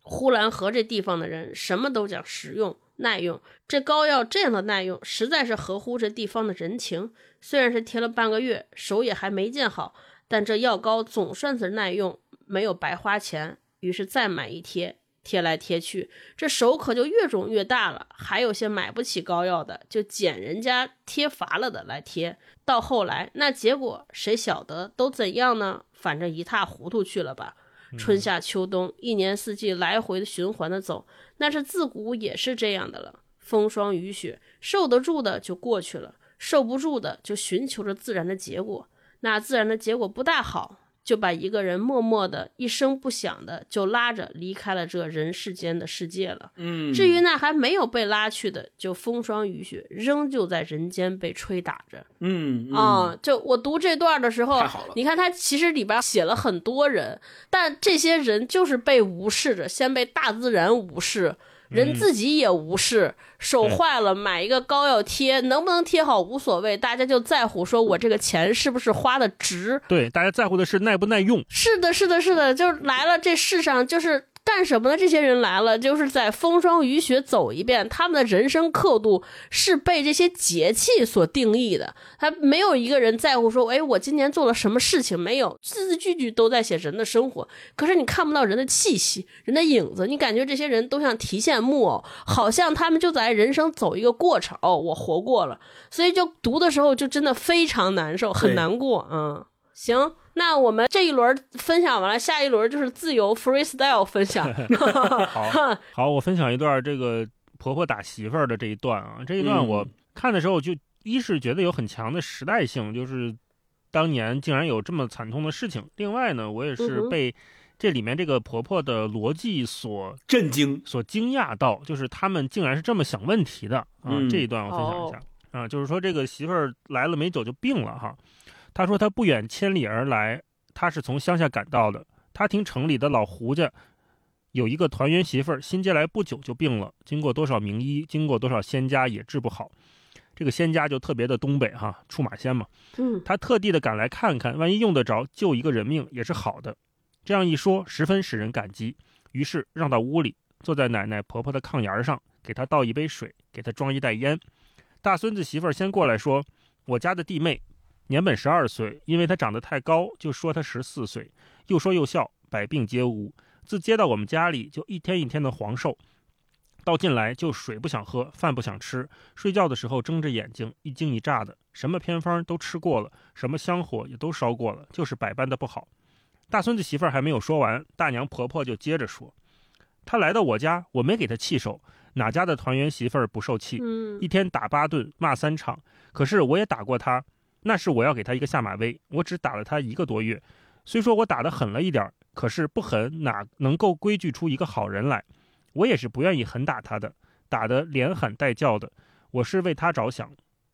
呼兰河这地方的人什么都讲实用耐用，这膏药这样的耐用，实在是合乎这地方的人情。虽然是贴了半个月，手也还没见好，但这药膏总算是耐用，没有白花钱。于是再买一贴。贴来贴去，这手可就越肿越大了。还有些买不起膏药的，就捡人家贴乏了的来贴。到后来，那结果谁晓得都怎样呢？反正一塌糊涂去了吧。春夏秋冬，一年四季来回的循环的走，那是自古也是这样的了。风霜雨雪，受得住的就过去了，受不住的就寻求着自然的结果。那自然的结果不大好。就把一个人默默的一声不响的就拉着离开了这人世间的世界了。嗯，至于那还没有被拉去的，就风霜雨雪，仍旧在人间被吹打着。嗯啊，就我读这段的时候，你看他其实里边写了很多人，但这些人就是被无视着，先被大自然无视。人自己也无视，手坏了买一个膏药贴，能不能贴好无所谓，大家就在乎说我这个钱是不是花的值。对，大家在乎的是耐不耐用。是的，是的，是的，就是来了这世上就是。干什么呢？这些人来了，就是在风霜雨雪走一遍。他们的人生刻度是被这些节气所定义的。他没有一个人在乎说，哎，我今年做了什么事情？没有，字字句句都在写人的生活。可是你看不到人的气息，人的影子。你感觉这些人都像提线木偶，好像他们就在人生走一个过程。哦，我活过了，所以就读的时候就真的非常难受，很难过。嗯，行。那我们这一轮分享完了，下一轮就是自由 freestyle 分享。好，好，我分享一段这个婆婆打媳妇儿的这一段啊。这一段我看的时候，就一是觉得有很强的时代性，就是当年竟然有这么惨痛的事情；另外呢，我也是被这里面这个婆婆的逻辑所震惊、所惊讶到，就是他们竟然是这么想问题的啊。这一段我分享一下啊，就是说这个媳妇儿来了没久就病了哈。他说他不远千里而来，他是从乡下赶到的。他听城里的老胡家有一个团圆媳妇儿，新接来不久就病了，经过多少名医，经过多少仙家也治不好。这个仙家就特别的东北哈，出马仙嘛。嗯，他特地的赶来看看，万一用得着救一个人命也是好的。这样一说，十分使人感激。于是让到屋里，坐在奶奶婆婆的炕沿上，给她倒一杯水，给她装一袋烟。大孙子媳妇儿先过来说：“我家的弟妹。”年本十二岁，因为他长得太高，就说他十四岁。又说又笑，百病皆无。自接到我们家里，就一天一天的黄瘦。到近来就水不想喝，饭不想吃，睡觉的时候睁着眼睛，一惊一乍的。什么偏方都吃过了，什么香火也都烧过了，就是百般的不好。大孙子媳妇儿还没有说完，大娘婆婆就接着说：“他来到我家，我没给他气受。哪家的团圆媳妇儿不受气？一天打八顿，骂三场。可是我也打过他。”那是我要给他一个下马威，我只打了他一个多月，虽说我打得狠了一点可是不狠哪能够规矩出一个好人来？我也是不愿意狠打他的，打得连喊带叫的，我是为他着想，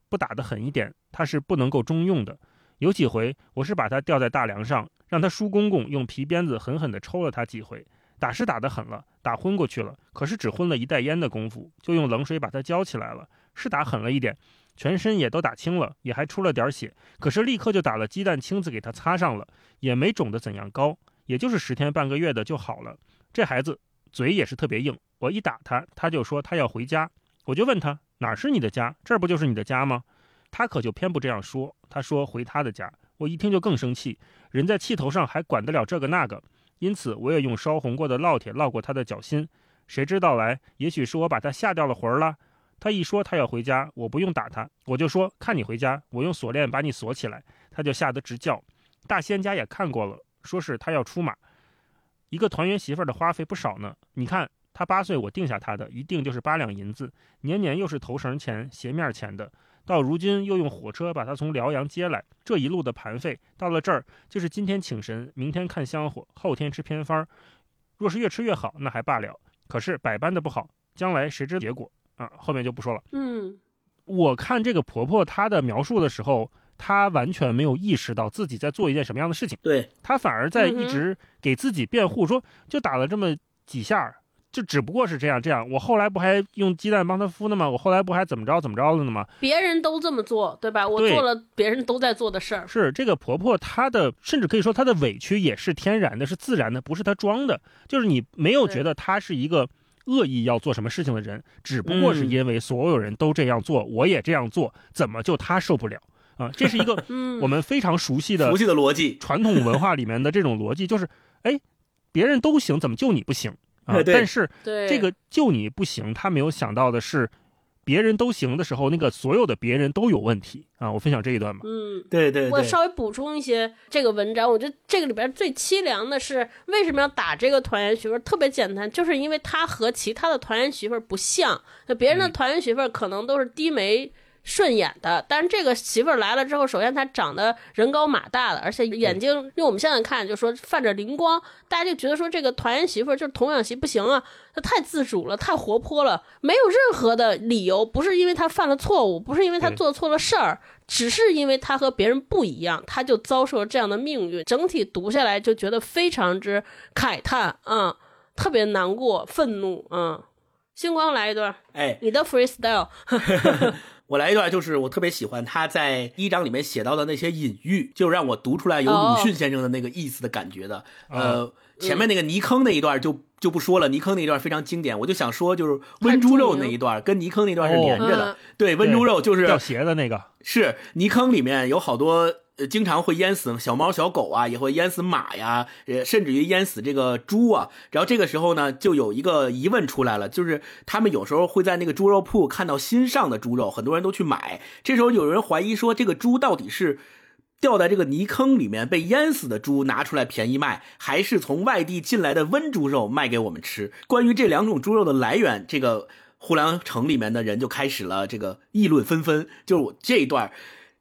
不打得狠一点，他是不能够中用的。有几回我是把他吊在大梁上，让他叔公公用皮鞭子狠狠地抽了他几回，打是打得狠了，打昏过去了，可是只昏了一袋烟的功夫，就用冷水把他浇起来了，是打狠了一点。全身也都打青了，也还出了点血，可是立刻就打了鸡蛋清子给他擦上了，也没肿得怎样高，也就是十天半个月的就好了。这孩子嘴也是特别硬，我一打他，他就说他要回家，我就问他哪是你的家，这不就是你的家吗？他可就偏不这样说，他说回他的家。我一听就更生气，人在气头上还管得了这个那个，因此我也用烧红过的烙铁烙过他的脚心，谁知道来，也许是我把他吓掉了魂儿了。他一说他要回家，我不用打他，我就说看你回家，我用锁链把你锁起来。他就吓得直叫。大仙家也看过了，说是他要出马，一个团圆媳妇的花费不少呢。你看他八岁，我定下他的一定就是八两银子，年年又是头绳钱、鞋面钱的。到如今又用火车把他从辽阳接来，这一路的盘费到了这儿，就是今天请神，明天看香火，后天吃偏方。若是越吃越好，那还罢了。可是百般的不好，将来谁知结果啊？后面就不说了。嗯，我看这个婆婆她的描述的时候，她完全没有意识到自己在做一件什么样的事情。对，她反而在一直给自己辩护，说就打了这么几下。就只不过是这样，这样，我后来不还用鸡蛋帮她孵呢吗？我后来不还怎么着怎么着了呢吗？别人都这么做，对吧？我做了别人都在做的事儿。是这个婆婆，她的甚至可以说她的委屈也是天然的，是自然的，不是她装的。就是你没有觉得她是一个恶意要做什么事情的人，只不过是因为所有人都这样做，我也这样做，怎么就他受不了啊？这是一个 我们非常熟悉的熟悉的逻辑，传统文化里面的这种逻辑，就是哎，别人都行，怎么就你不行？啊！但是这个就你不行，他没有想到的是，别人都行的时候，那个所有的别人都有问题啊！我分享这一段吧。嗯，对对。我稍微补充一些这个文章，我觉得这个里边最凄凉的是为什么要打这个团圆媳妇？特别简单，就是因为他和其他的团圆媳妇不像，那别人的团圆媳妇可能都是低眉。顺眼的，但是这个媳妇儿来了之后，首先她长得人高马大的，而且眼睛用我们现在看就说泛着灵光，大家就觉得说这个团圆媳妇儿就是童养媳不行啊，她太自主了，太活泼了，没有任何的理由，不是因为她犯了错误，不是因为她做错了事儿，只是因为她和别人不一样，她就遭受了这样的命运。整体读下来就觉得非常之慨叹啊，特别难过、愤怒啊。星光来一段，哎，你的 freestyle。我来一段，就是我特别喜欢他在一章里面写到的那些隐喻，就让我读出来有鲁迅先生的那个意思的感觉的。呃，前面那个泥坑那一段就就不说了，泥坑那一段非常经典。我就想说，就是温猪肉那一段跟泥坑那段是连着的。对，温猪肉就是掉鞋的那个，是泥坑里面有好多。经常会淹死小猫小狗啊，也会淹死马呀，呃，甚至于淹死这个猪啊。然后这个时候呢，就有一个疑问出来了，就是他们有时候会在那个猪肉铺看到新上的猪肉，很多人都去买。这时候有人怀疑说，这个猪到底是掉在这个泥坑里面被淹死的猪拿出来便宜卖，还是从外地进来的温猪肉卖给我们吃？关于这两种猪肉的来源，这个胡良城里面的人就开始了这个议论纷纷。就是我这一段。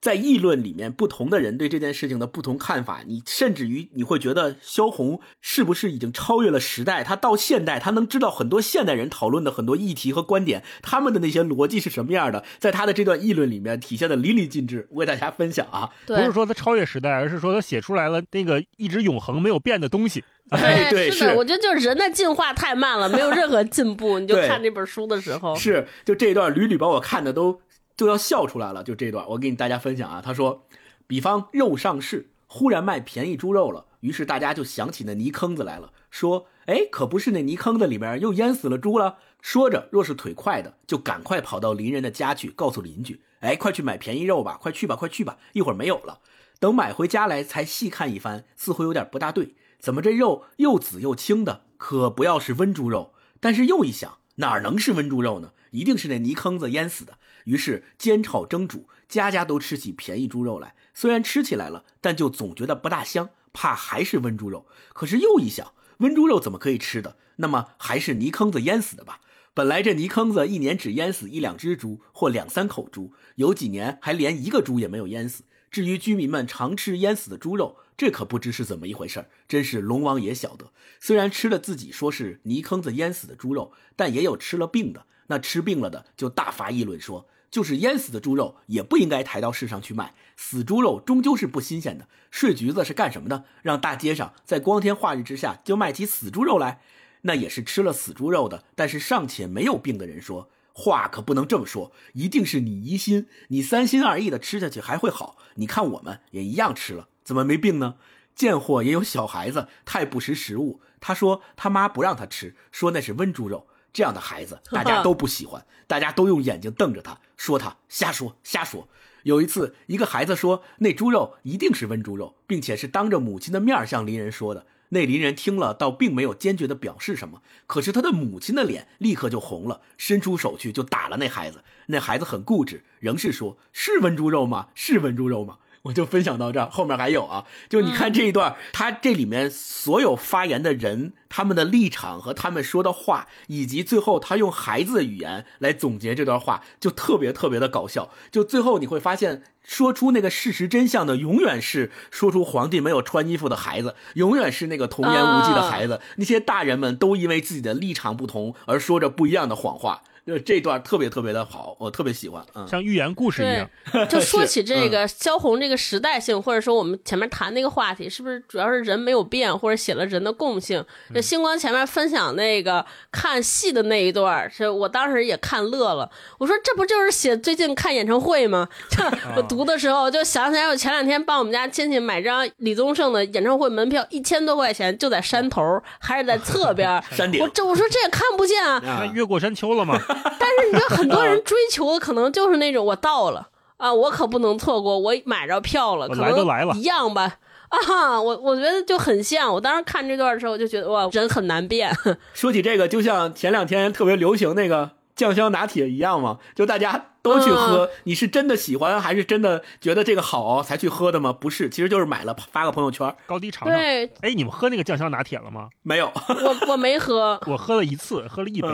在议论里面，不同的人对这件事情的不同看法，你甚至于你会觉得萧红是不是已经超越了时代？他到现代，他能知道很多现代人讨论的很多议题和观点，他们的那些逻辑是什么样的？在他的这段议论里面体现的淋漓尽致，我给大家分享啊。不是说他超越时代，而是说他写出来了那个一直永恒没有变的东西。哎，对，是的，我觉得就是人的进化太慢了，没有任何进步。你就看这本书的时候，是就这一段屡屡把我看的都。就要笑出来了，就这段，我给你大家分享啊。他说，比方肉上市，忽然卖便宜猪肉了，于是大家就想起那泥坑子来了，说，哎，可不是那泥坑子里面又淹死了猪了。说着，若是腿快的，就赶快跑到邻人的家去，告诉邻居，哎，快去买便宜肉吧，快去吧，快去吧，一会儿没有了。等买回家来，才细看一番，似乎有点不大对，怎么这肉又紫又青的，可不要是温猪肉？但是又一想，哪能是温猪肉呢？一定是那泥坑子淹死的。于是煎炒蒸煮，家家都吃起便宜猪肉来。虽然吃起来了，但就总觉得不大香，怕还是温猪肉。可是又一想，温猪肉怎么可以吃的？那么还是泥坑子淹死的吧。本来这泥坑子一年只淹死一两只猪或两三口猪，有几年还连一个猪也没有淹死。至于居民们常吃淹死的猪肉，这可不知是怎么一回事儿真是龙王爷晓得。虽然吃了自己说是泥坑子淹死的猪肉，但也有吃了病的。那吃病了的就大发议论说。就是淹死的猪肉也不应该抬到市上去卖，死猪肉终究是不新鲜的。睡橘子是干什么的？让大街上在光天化日之下就卖起死猪肉来，那也是吃了死猪肉的，但是尚且没有病的人说话可不能这么说，一定是你疑心，你三心二意的吃下去还会好。你看我们也一样吃了，怎么没病呢？贱货也有小孩子太不识时务，他说他妈不让他吃，说那是温猪肉。这样的孩子，大家都不喜欢，大家都用眼睛瞪着他，说他瞎说瞎说。有一次，一个孩子说那猪肉一定是温猪肉，并且是当着母亲的面向邻人说的。那邻人听了，倒并没有坚决的表示什么，可是他的母亲的脸立刻就红了，伸出手去就打了那孩子。那孩子很固执，仍是说是温猪肉吗？是温猪肉吗？我就分享到这儿，后面还有啊，就你看这一段，他这里面所有发言的人，他们的立场和他们说的话，以及最后他用孩子的语言来总结这段话，就特别特别的搞笑。就最后你会发现，说出那个事实真相的，永远是说出皇帝没有穿衣服的孩子，永远是那个童言无忌的孩子。那些大人们都因为自己的立场不同而说着不一样的谎话。就这段特别特别的好，我特别喜欢，嗯，像寓言故事一样。就说起 这个萧红这个时代性，或者说我们前面谈那个话题，是不是主要是人没有变，或者写了人的共性？这星光前面分享那个看戏的那一段，是我当时也看乐了。我说这不就是写最近看演唱会吗？我读的时候就想起来，我前两天帮我们家亲戚买张李宗盛的演唱会门票，一千多块钱，就在山头，还是在侧边山顶。我这我说这也看不见啊，越过山丘了吗？但是你知道很多人追求的可能就是那种我到了啊，我可不能错过，我买着票了，可能一样吧啊，我我觉得就很像。我当时看这段的时候，我就觉得哇，人很难变。说起这个，就像前两天特别流行那个酱香拿铁一样嘛，就大家。都去喝，你是真的喜欢还是真的觉得这个好才去喝的吗？不是，其实就是买了发个朋友圈，高低尝尝。对，哎，你们喝那个酱香拿铁了吗？没有，我我没喝，我喝了一次，喝了一杯，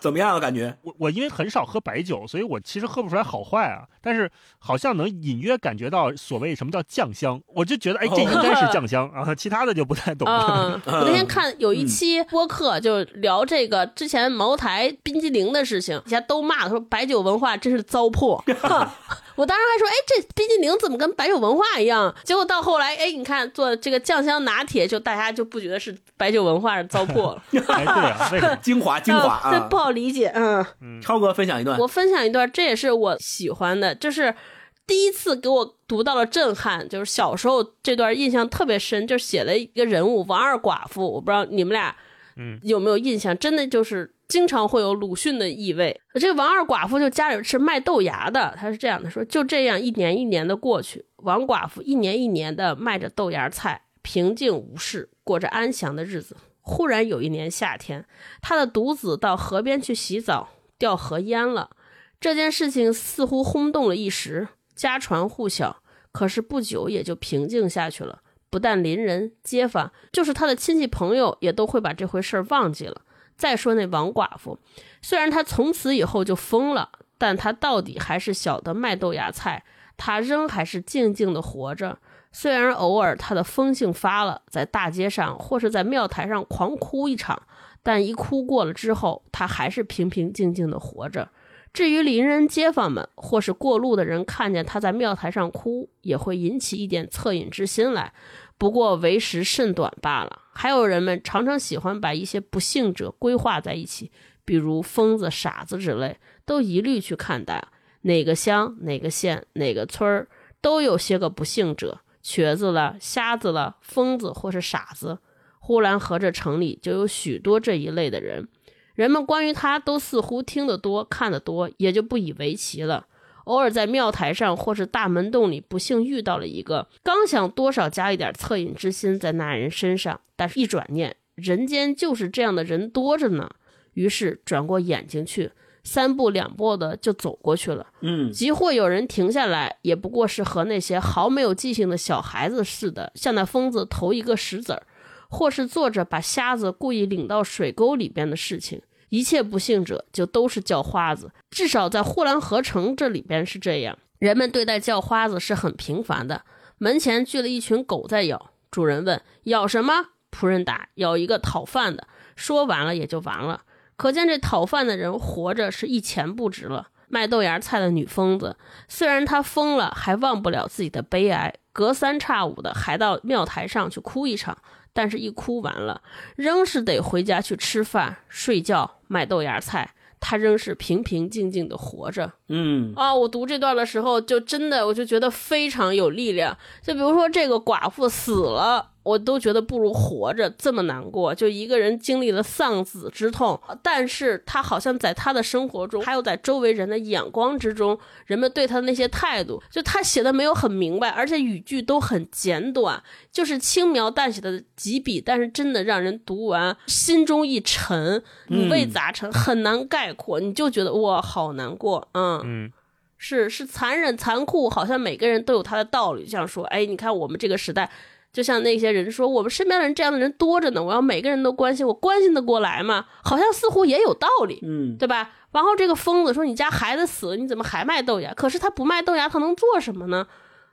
怎么样啊？感觉 我我因为很少喝白酒，所以我其实喝不出来好坏啊。但是好像能隐约感觉到所谓什么叫酱香，我就觉得哎，这应该是酱香 啊，其他的就不太懂了。我那天看有一期播客就聊这个之前茅台冰激凌的事情，底下都骂说白酒文化真是糟粕。我当时还说，哎，这冰激凌怎么跟白酒文化一样？结果到后来，哎，你看做这个酱香拿铁，就大家就不觉得是白酒文化是糟粕了。哎，对啊，精华精华啊，这不好理解。嗯，超哥分享一段，我分享一段，这也是我喜欢的，就是第一次给我读到了震撼，就是小时候这段印象特别深，就写了一个人物王二寡妇，我不知道你们俩嗯有没有印象，真的就是。经常会有鲁迅的意味。这个王二寡妇就家里是卖豆芽的，他是这样的说：就这样一年一年的过去，王寡妇一年一年的卖着豆芽菜，平静无事，过着安详的日子。忽然有一年夏天，他的独子到河边去洗澡，掉河淹了。这件事情似乎轰动了一时，家传户晓。可是不久也就平静下去了。不但邻人街坊，就是他的亲戚朋友，也都会把这回事儿忘记了。再说那王寡妇，虽然她从此以后就疯了，但她到底还是晓得卖豆芽菜，她仍还是静静的活着。虽然偶尔她的疯性发了，在大街上或是在庙台上狂哭一场，但一哭过了之后，她还是平平静静的活着。至于邻人街坊们或是过路的人看见他在庙台上哭，也会引起一点恻隐之心来。不过为时甚短罢了。还有人们常常喜欢把一些不幸者规划在一起，比如疯子、傻子之类，都一律去看待。哪个乡、哪个县、哪个村儿，都有些个不幸者，瘸子了、瞎子了、疯子或是傻子。呼兰河这城里就有许多这一类的人，人们关于他都似乎听得多、看得多，也就不以为奇了。偶尔在庙台上或是大门洞里不幸遇到了一个，刚想多少加一点恻隐之心在那人身上，但是一转念，人间就是这样的人多着呢。于是转过眼睛去，三步两步的就走过去了。嗯，即或有人停下来，也不过是和那些毫没有记性的小孩子似的，向那疯子投一个石子儿，或是做着把瞎子故意领到水沟里边的事情。一切不幸者就都是叫花子，至少在呼兰河城这里边是这样。人们对待叫花子是很平凡的。门前聚了一群狗在咬，主人问咬什么？仆人答咬一个讨饭的。说完了也就完了。可见这讨饭的人活着是一钱不值了。卖豆芽菜的女疯子，虽然她疯了，还忘不了自己的悲哀，隔三差五的还到庙台上去哭一场。但是，一哭完了，仍是得回家去吃饭、睡觉、买豆芽菜。他仍是平平静静的活着。嗯啊，我读这段的时候，就真的我就觉得非常有力量。就比如说，这个寡妇死了。我都觉得不如活着这么难过。就一个人经历了丧子之痛，但是他好像在他的生活中，还有在周围人的眼光之中，人们对他的那些态度，就他写的没有很明白，而且语句都很简短，就是轻描淡写的几笔，但是真的让人读完心中一沉，五味杂陈，很难概括。你就觉得哇，好难过，嗯嗯。是是残忍残酷，好像每个人都有他的道理。这样说，哎，你看我们这个时代，就像那些人说，我们身边的人这样的人多着呢，我要每个人都关心，我关心得过来吗？好像似乎也有道理，嗯，对吧？然后这个疯子说，你家孩子死了，你怎么还卖豆芽？可是他不卖豆芽，他能做什么呢？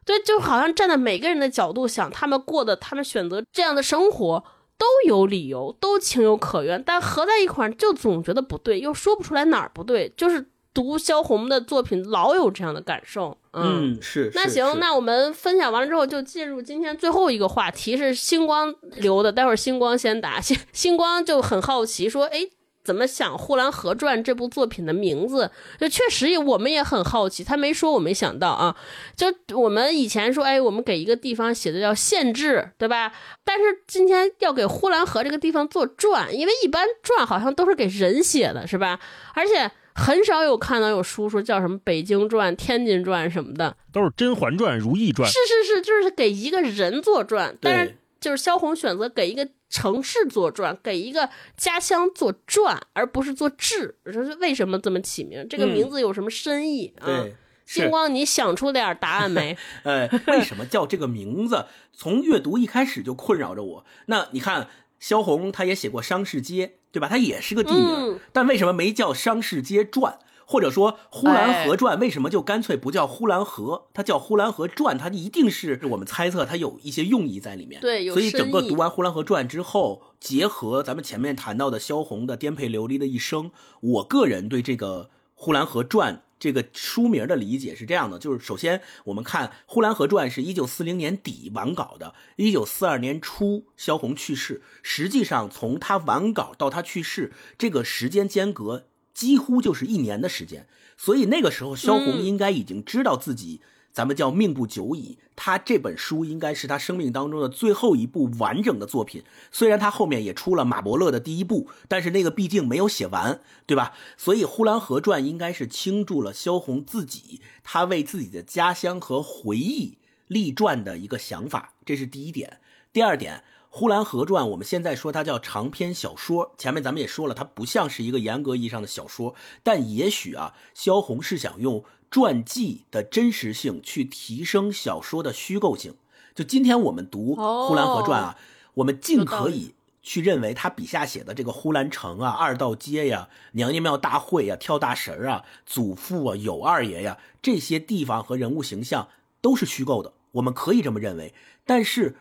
对，就好像站在每个人的角度想，他们过的，他们选择这样的生活。都有理由，都情有可原，但合在一块儿就总觉得不对，又说不出来哪儿不对。就是读萧红的作品，老有这样的感受。嗯，是。那行，那我们分享完了之后，就进入今天最后一个话题，是星光留的。待会儿星光先答，星星光就很好奇说，哎。怎么想《呼兰河传》这部作品的名字？就确实也，我们也很好奇。他没说，我没想到啊。就我们以前说，哎，我们给一个地方写的叫县志，对吧？但是今天要给呼兰河这个地方做传，因为一般传好像都是给人写的，是吧？而且很少有看到有书说叫什么《北京传》《天津传》什么的，都是《甄嬛传》《如懿传》。是是是，就是给一个人做传，但是就是萧红选择给一个。城市做传，给一个家乡做传，而不是做志。这是为什么这么起名？这个名字有什么深意啊？星光，你想出点答案没？呃，为什么叫这个名字？从阅读一开始就困扰着我。那你看，萧红她也写过商市街，对吧？它也是个地名，但为什么没叫商市街传？或者说《呼兰河传》为什么就干脆不叫《呼兰河》，它叫《呼兰河传》，它一定是我们猜测它有一些用意在里面。对，所以整个读完《呼兰河传》之后，结合咱们前面谈到的萧红的颠沛流离的一生，我个人对这个《呼兰河传》这个书名的理解是这样的：就是首先我们看《呼兰河传》是一九四零年底完稿的，一九四二年初萧红去世，实际上从他完稿到他去世这个时间间隔。几乎就是一年的时间，所以那个时候萧红应该已经知道自己，咱们叫命不久矣。他这本书应该是他生命当中的最后一部完整的作品。虽然他后面也出了马伯乐的第一部，但是那个毕竟没有写完，对吧？所以《呼兰河传》应该是倾注了萧红自己，他为自己的家乡和回忆立传的一个想法，这是第一点。第二点。《呼兰河传》，我们现在说它叫长篇小说。前面咱们也说了，它不像是一个严格意义上的小说，但也许啊，萧红是想用传记的真实性去提升小说的虚构性。就今天我们读《呼兰河传》啊，我们尽可以去认为他笔下写的这个呼兰城啊、二道街呀、娘娘庙大会呀、跳大神啊、祖父啊、有二爷呀这些地方和人物形象都是虚构的，我们可以这么认为。但是。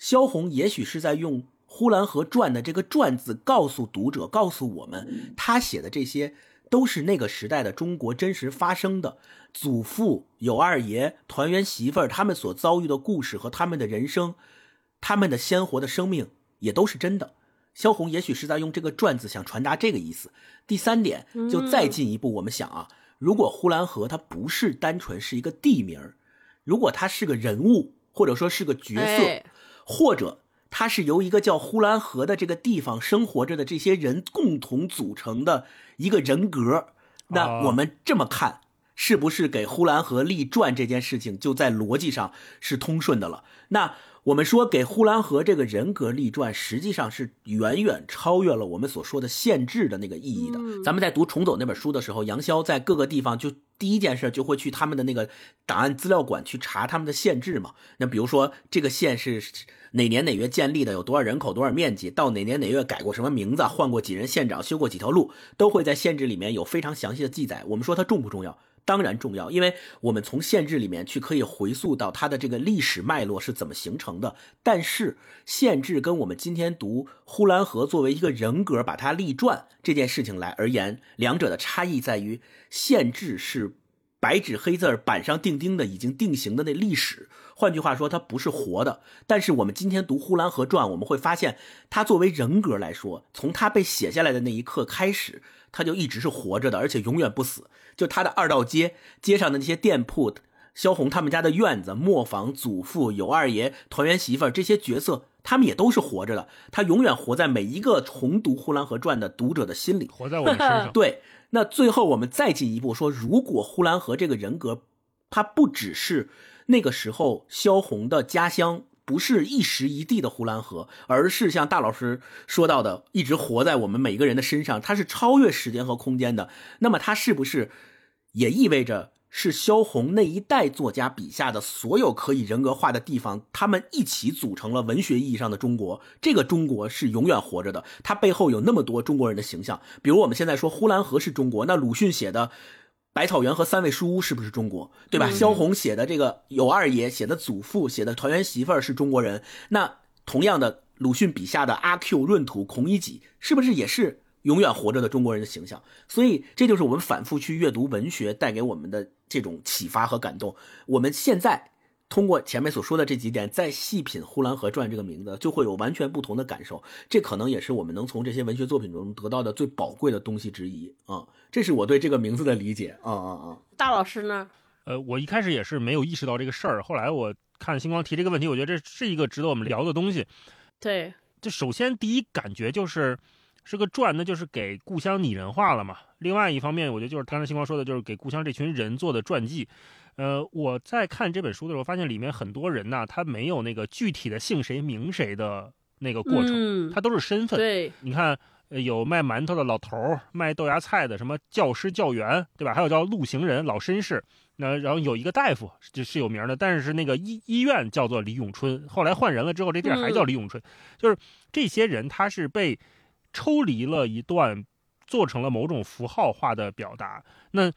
萧红也许是在用《呼兰河传》的这个“传”字告诉读者，告诉我们，他写的这些都是那个时代的中国真实发生的。祖父、有二爷、团圆媳妇儿他们所遭遇的故事和他们的人生，他们的鲜活的生命也都是真的。萧红也许是在用这个“传”字想传达这个意思。第三点，就再进一步，我们想啊，如果呼兰河它不是单纯是一个地名，如果它是个人物，或者说是个角色。或者，它是由一个叫呼兰河的这个地方生活着的这些人共同组成的一个人格。那我们这么看，是不是给呼兰河立传这件事情就在逻辑上是通顺的了？那。我们说给呼兰河这个人格立传，实际上是远远超越了我们所说的限制的那个意义的。咱们在读《重走》那本书的时候，杨逍在各个地方就第一件事就会去他们的那个档案资料馆去查他们的县志嘛。那比如说这个县是哪年哪月建立的，有多少人口、多少面积，到哪年哪月改过什么名字，换过几任县长，修过几条路，都会在县志里面有非常详细的记载。我们说它重不重要？当然重要，因为我们从县志里面去可以回溯到它的这个历史脉络是怎么形成成的。但是县志跟我们今天读呼兰河作为一个人格把它立传这件事情来而言，两者的差异在于县志是白纸黑字板上钉钉的已经定型的那历史，换句话说它不是活的。但是我们今天读呼兰河传，我们会发现它作为人格来说，从它被写下来的那一刻开始。他就一直是活着的，而且永远不死。就他的二道街街上的那些店铺，萧红他们家的院子、磨坊、祖父、尤二爷、团圆媳妇这些角色，他们也都是活着的。他永远活在每一个重读《呼兰河传》的读者的心里，活在我们身上。对，那最后我们再进一步说，如果呼兰河这个人格，他不只是那个时候萧红的家乡。不是一时一地的呼兰河，而是像大老师说到的，一直活在我们每个人的身上。它是超越时间和空间的。那么，它是不是也意味着是萧红那一代作家笔下的所有可以人格化的地方，他们一起组成了文学意义上的中国。这个中国是永远活着的，它背后有那么多中国人的形象。比如我们现在说呼兰河是中国，那鲁迅写的《百草园》和三味书屋是不是中国？对吧？萧红写的这个有二爷写的祖父写的团圆媳妇儿是中国人。那同样的，鲁迅笔下的阿 Q 闰土孔乙己是不是也是？永远活着的中国人的形象，所以这就是我们反复去阅读文学带给我们的这种启发和感动。我们现在通过前面所说的这几点，再细品《呼兰河传》这个名字，就会有完全不同的感受。这可能也是我们能从这些文学作品中得到的最宝贵的东西之一啊！这是我对这个名字的理解啊啊啊！大老师呢？呃，我一开始也是没有意识到这个事儿，后来我看星光提这个问题，我觉得这是一个值得我们聊的东西。对，就首先第一感觉就是。是个传，那就是给故乡拟人化了嘛。另外一方面，我觉得就是刚才星光说的，就是给故乡这群人做的传记。呃，我在看这本书的时候，发现里面很多人呢，他没有那个具体的姓谁名谁的那个过程，他都是身份。对，你看，有卖馒头的老头儿，卖豆芽菜的，什么教师、教员，对吧？还有叫路行人、老绅士。那然后有一个大夫就是有名的，但是是那个医医院叫做李永春，后来换人了之后，这地儿还叫李永春。就是这些人，他是被。抽离了一段，做成了某种符号化的表达。那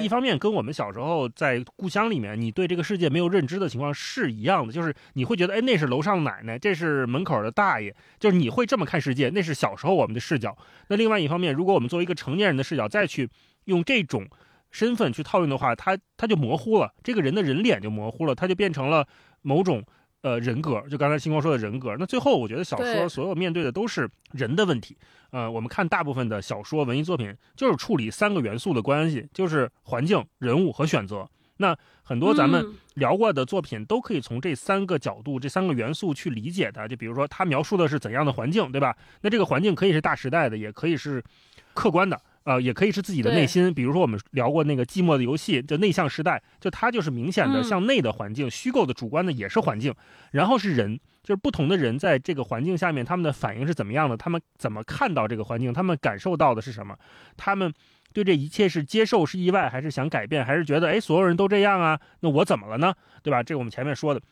一方面跟我们小时候在故乡里面，你对这个世界没有认知的情况是一样的，就是你会觉得，哎，那是楼上奶奶，这是门口的大爷，就是你会这么看世界，那是小时候我们的视角。那另外一方面，如果我们作为一个成年人的视角再去用这种身份去套用的话，他他就模糊了，这个人的人脸就模糊了，他就变成了某种。呃，人格就刚才星光说的人格，那最后我觉得小说所有面对的都是人的问题。呃，我们看大部分的小说文艺作品，就是处理三个元素的关系，就是环境、人物和选择。那很多咱们聊过的作品，都可以从这三个角度、这三个元素去理解的。就比如说，他描述的是怎样的环境，对吧？那这个环境可以是大时代的，也可以是客观的。呃，也可以是自己的内心，比如说我们聊过那个寂寞的游戏，就内向时代，就它就是明显的向内的环境，虚构的主观的也是环境，然后是人，就是不同的人在这个环境下面，他们的反应是怎么样的，他们怎么看到这个环境，他们感受到的是什么，他们对这一切是接受是意外，还是想改变，还是觉得哎所有人都这样啊，那我怎么了呢？对吧？这个我们前面说的。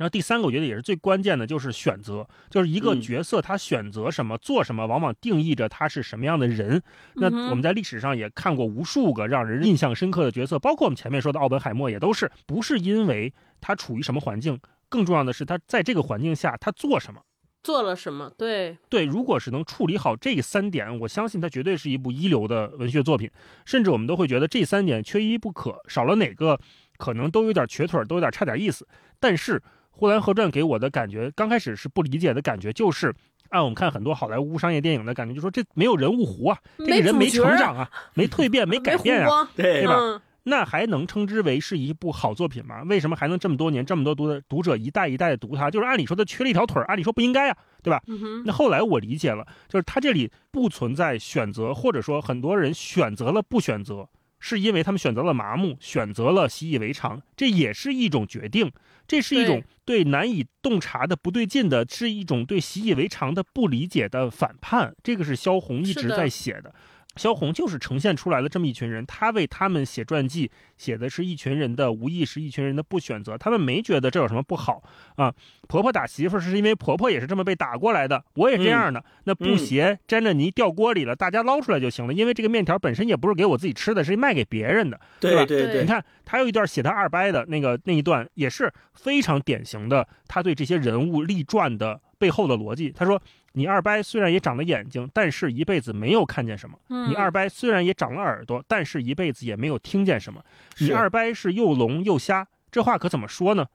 然后第三个，我觉得也是最关键的，就是选择，就是一个角色他选择什么做什么，往往定义着他是什么样的人。那我们在历史上也看过无数个让人印象深刻的角色，包括我们前面说的奥本海默，也都是不是因为他处于什么环境，更重要的是他在这个环境下他做什么，做了什么。对对，如果是能处理好这三点，我相信他绝对是一部一流的文学作品。甚至我们都会觉得这三点缺一不可，少了哪个可能都有点瘸腿，都有点差点意思。但是。《呼兰河传》给我的感觉，刚开始是不理解的感觉，就是按我们看很多好莱坞商业电影的感觉，就说这没有人物弧啊，这个人没成长啊，没蜕变，没改变啊，对吧？那还能称之为是一部好作品吗？为什么还能这么多年这么多读的读者一代一代的读它？就是按理说它缺了一条腿按理说不应该啊，对吧？那后来我理解了，就是它这里不存在选择，或者说很多人选择了不选择，是因为他们选择了麻木，选择了习以为常，这也是一种决定。这是一种对难以洞察的不对劲的，是一种对习以为常的不理解的反叛。这个是萧红一直在写的。萧红就是呈现出来了这么一群人，他为他们写传记，写的是一群人的无意识，一群人的不选择。他们没觉得这有什么不好啊。婆婆打媳妇是因为婆婆也是这么被打过来的，我也这样的。那布鞋沾着泥掉锅里了，大家捞出来就行了。因为这个面条本身也不是给我自己吃的，是卖给别人的，对吧？对对。你看他有一段写他二伯的那个那一段，也是非常典型的，他对这些人物立传的背后的逻辑。他说。你二伯虽然也长了眼睛，但是一辈子没有看见什么。你二伯虽然也长了耳朵，但是一辈子也没有听见什么。你二伯是又聋又瞎，这话可怎么说呢？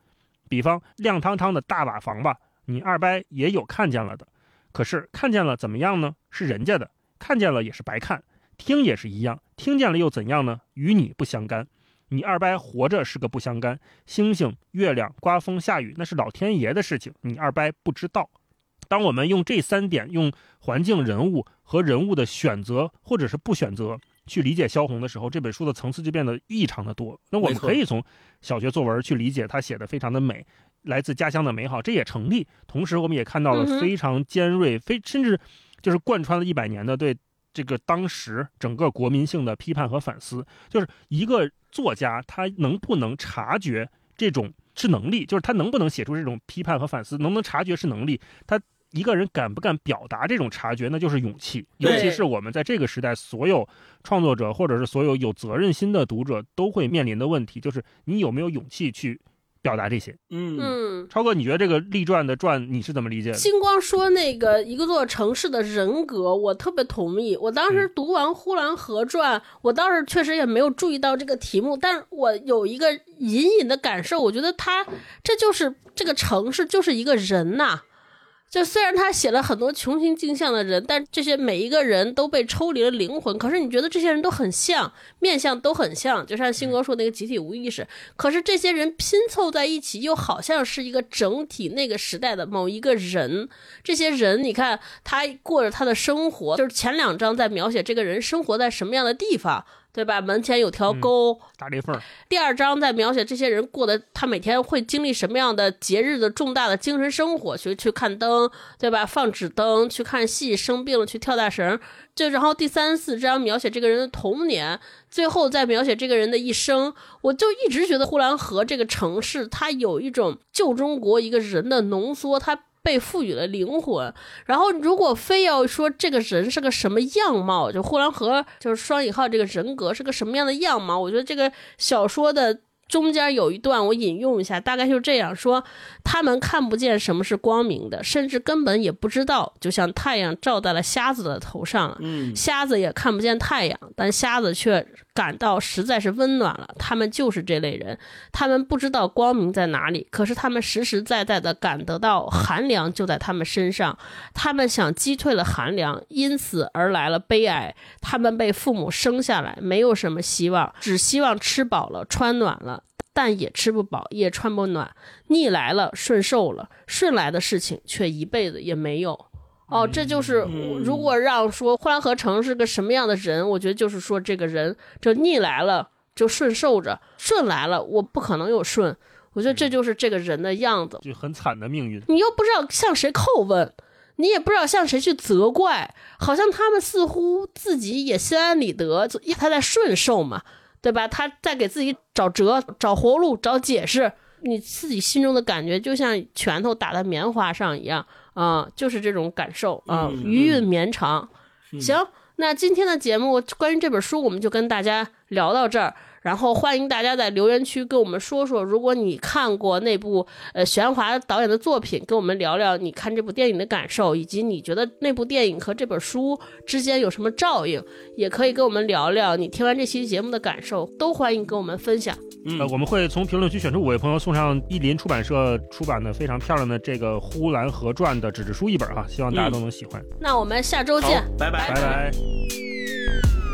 比方亮堂堂的大瓦房吧，你二伯也有看见了的，可是看见了怎么样呢？是人家的，看见了也是白看，听也是一样，听见了又怎样呢？与你不相干。你二伯活着是个不相干，星星、月亮、刮风下雨，那是老天爷的事情，你二伯不知道。当我们用这三点，用环境、人物和人物的选择或者是不选择去理解萧红的时候，这本书的层次就变得异常的多。那我们可以从小学作文去理解，他写的非常的美，来自家乡的美好，这也成立。同时，我们也看到了非常尖锐、非甚至就是贯穿了一百年的对这个当时整个国民性的批判和反思，就是一个。作家他能不能察觉这种是能力，就是他能不能写出这种批判和反思，能不能察觉是能力。他一个人敢不敢表达这种察觉，那就是勇气。尤其是我们在这个时代，所有创作者或者是所有有责任心的读者都会面临的问题，就是你有没有勇气去。表达这些，嗯。嗯，超哥，你觉得这个立传的传你是怎么理解？的？星光说那个一个座城市的人格，我特别同意。我当时读完《呼兰河传》，我当时确实也没有注意到这个题目，但我有一个隐隐的感受，我觉得他这就是这个城市就是一个人呐。就虽然他写了很多穷形尽相的人，但这些每一个人都被抽离了灵魂。可是你觉得这些人都很像，面相都很像，就像新哥说那个集体无意识。可是这些人拼凑在一起，又好像是一个整体。那个时代的某一个人，这些人，你看他过着他的生活，就是前两章在描写这个人生活在什么样的地方。对吧？门前有条沟，大裂缝。第二章在描写这些人过的，他每天会经历什么样的节日的重大的精神生活，去去看灯，对吧？放纸灯，去看戏，生病了去跳大绳。就然后第三四章描写这个人的童年，最后再描写这个人的一生。我就一直觉得呼兰河这个城市，它有一种旧中国一个人的浓缩，它。被赋予了灵魂，然后如果非要说这个人是个什么样貌，就呼兰河就是双引号这个人格是个什么样的样貌，我觉得这个小说的。中间有一段，我引用一下，大概就这样说：他们看不见什么是光明的，甚至根本也不知道，就像太阳照在了瞎子的头上，嗯，瞎子也看不见太阳，但瞎子却感到实在是温暖了。他们就是这类人，他们不知道光明在哪里，可是他们实实在在的感得到寒凉就在他们身上。他们想击退了寒凉，因此而来了悲哀。他们被父母生下来，没有什么希望，只希望吃饱了，穿暖了。但也吃不饱，也穿不暖，逆来了，顺受了，顺来的事情却一辈子也没有。哦，这就是如果让说呼兰河城是个什么样的人，我觉得就是说这个人就逆来了就顺受着，顺来了我不可能有顺。我觉得这就是这个人的样子，就很惨的命运。你又不知道向谁叩问，你也不知道向谁去责怪，好像他们似乎自己也心安理得，他在顺受嘛。对吧？他在给自己找辙、找活路、找解释。你自己心中的感觉就像拳头打在棉花上一样啊，就是这种感受啊，余韵绵长。行，那今天的节目关于这本书，我们就跟大家聊到这儿。然后欢迎大家在留言区跟我们说说，如果你看过那部呃玄华导演的作品，跟我们聊聊你看这部电影的感受，以及你觉得那部电影和这本书之间有什么照应，也可以跟我们聊聊你听完这期节目的感受，都欢迎跟我们分享。呃，我们会从评论区选出五位朋友，送上意林出版社出版的非常漂亮的这个《呼兰河传》的纸质书一本哈，希望大家都能喜欢。那我们下周见，拜拜拜拜。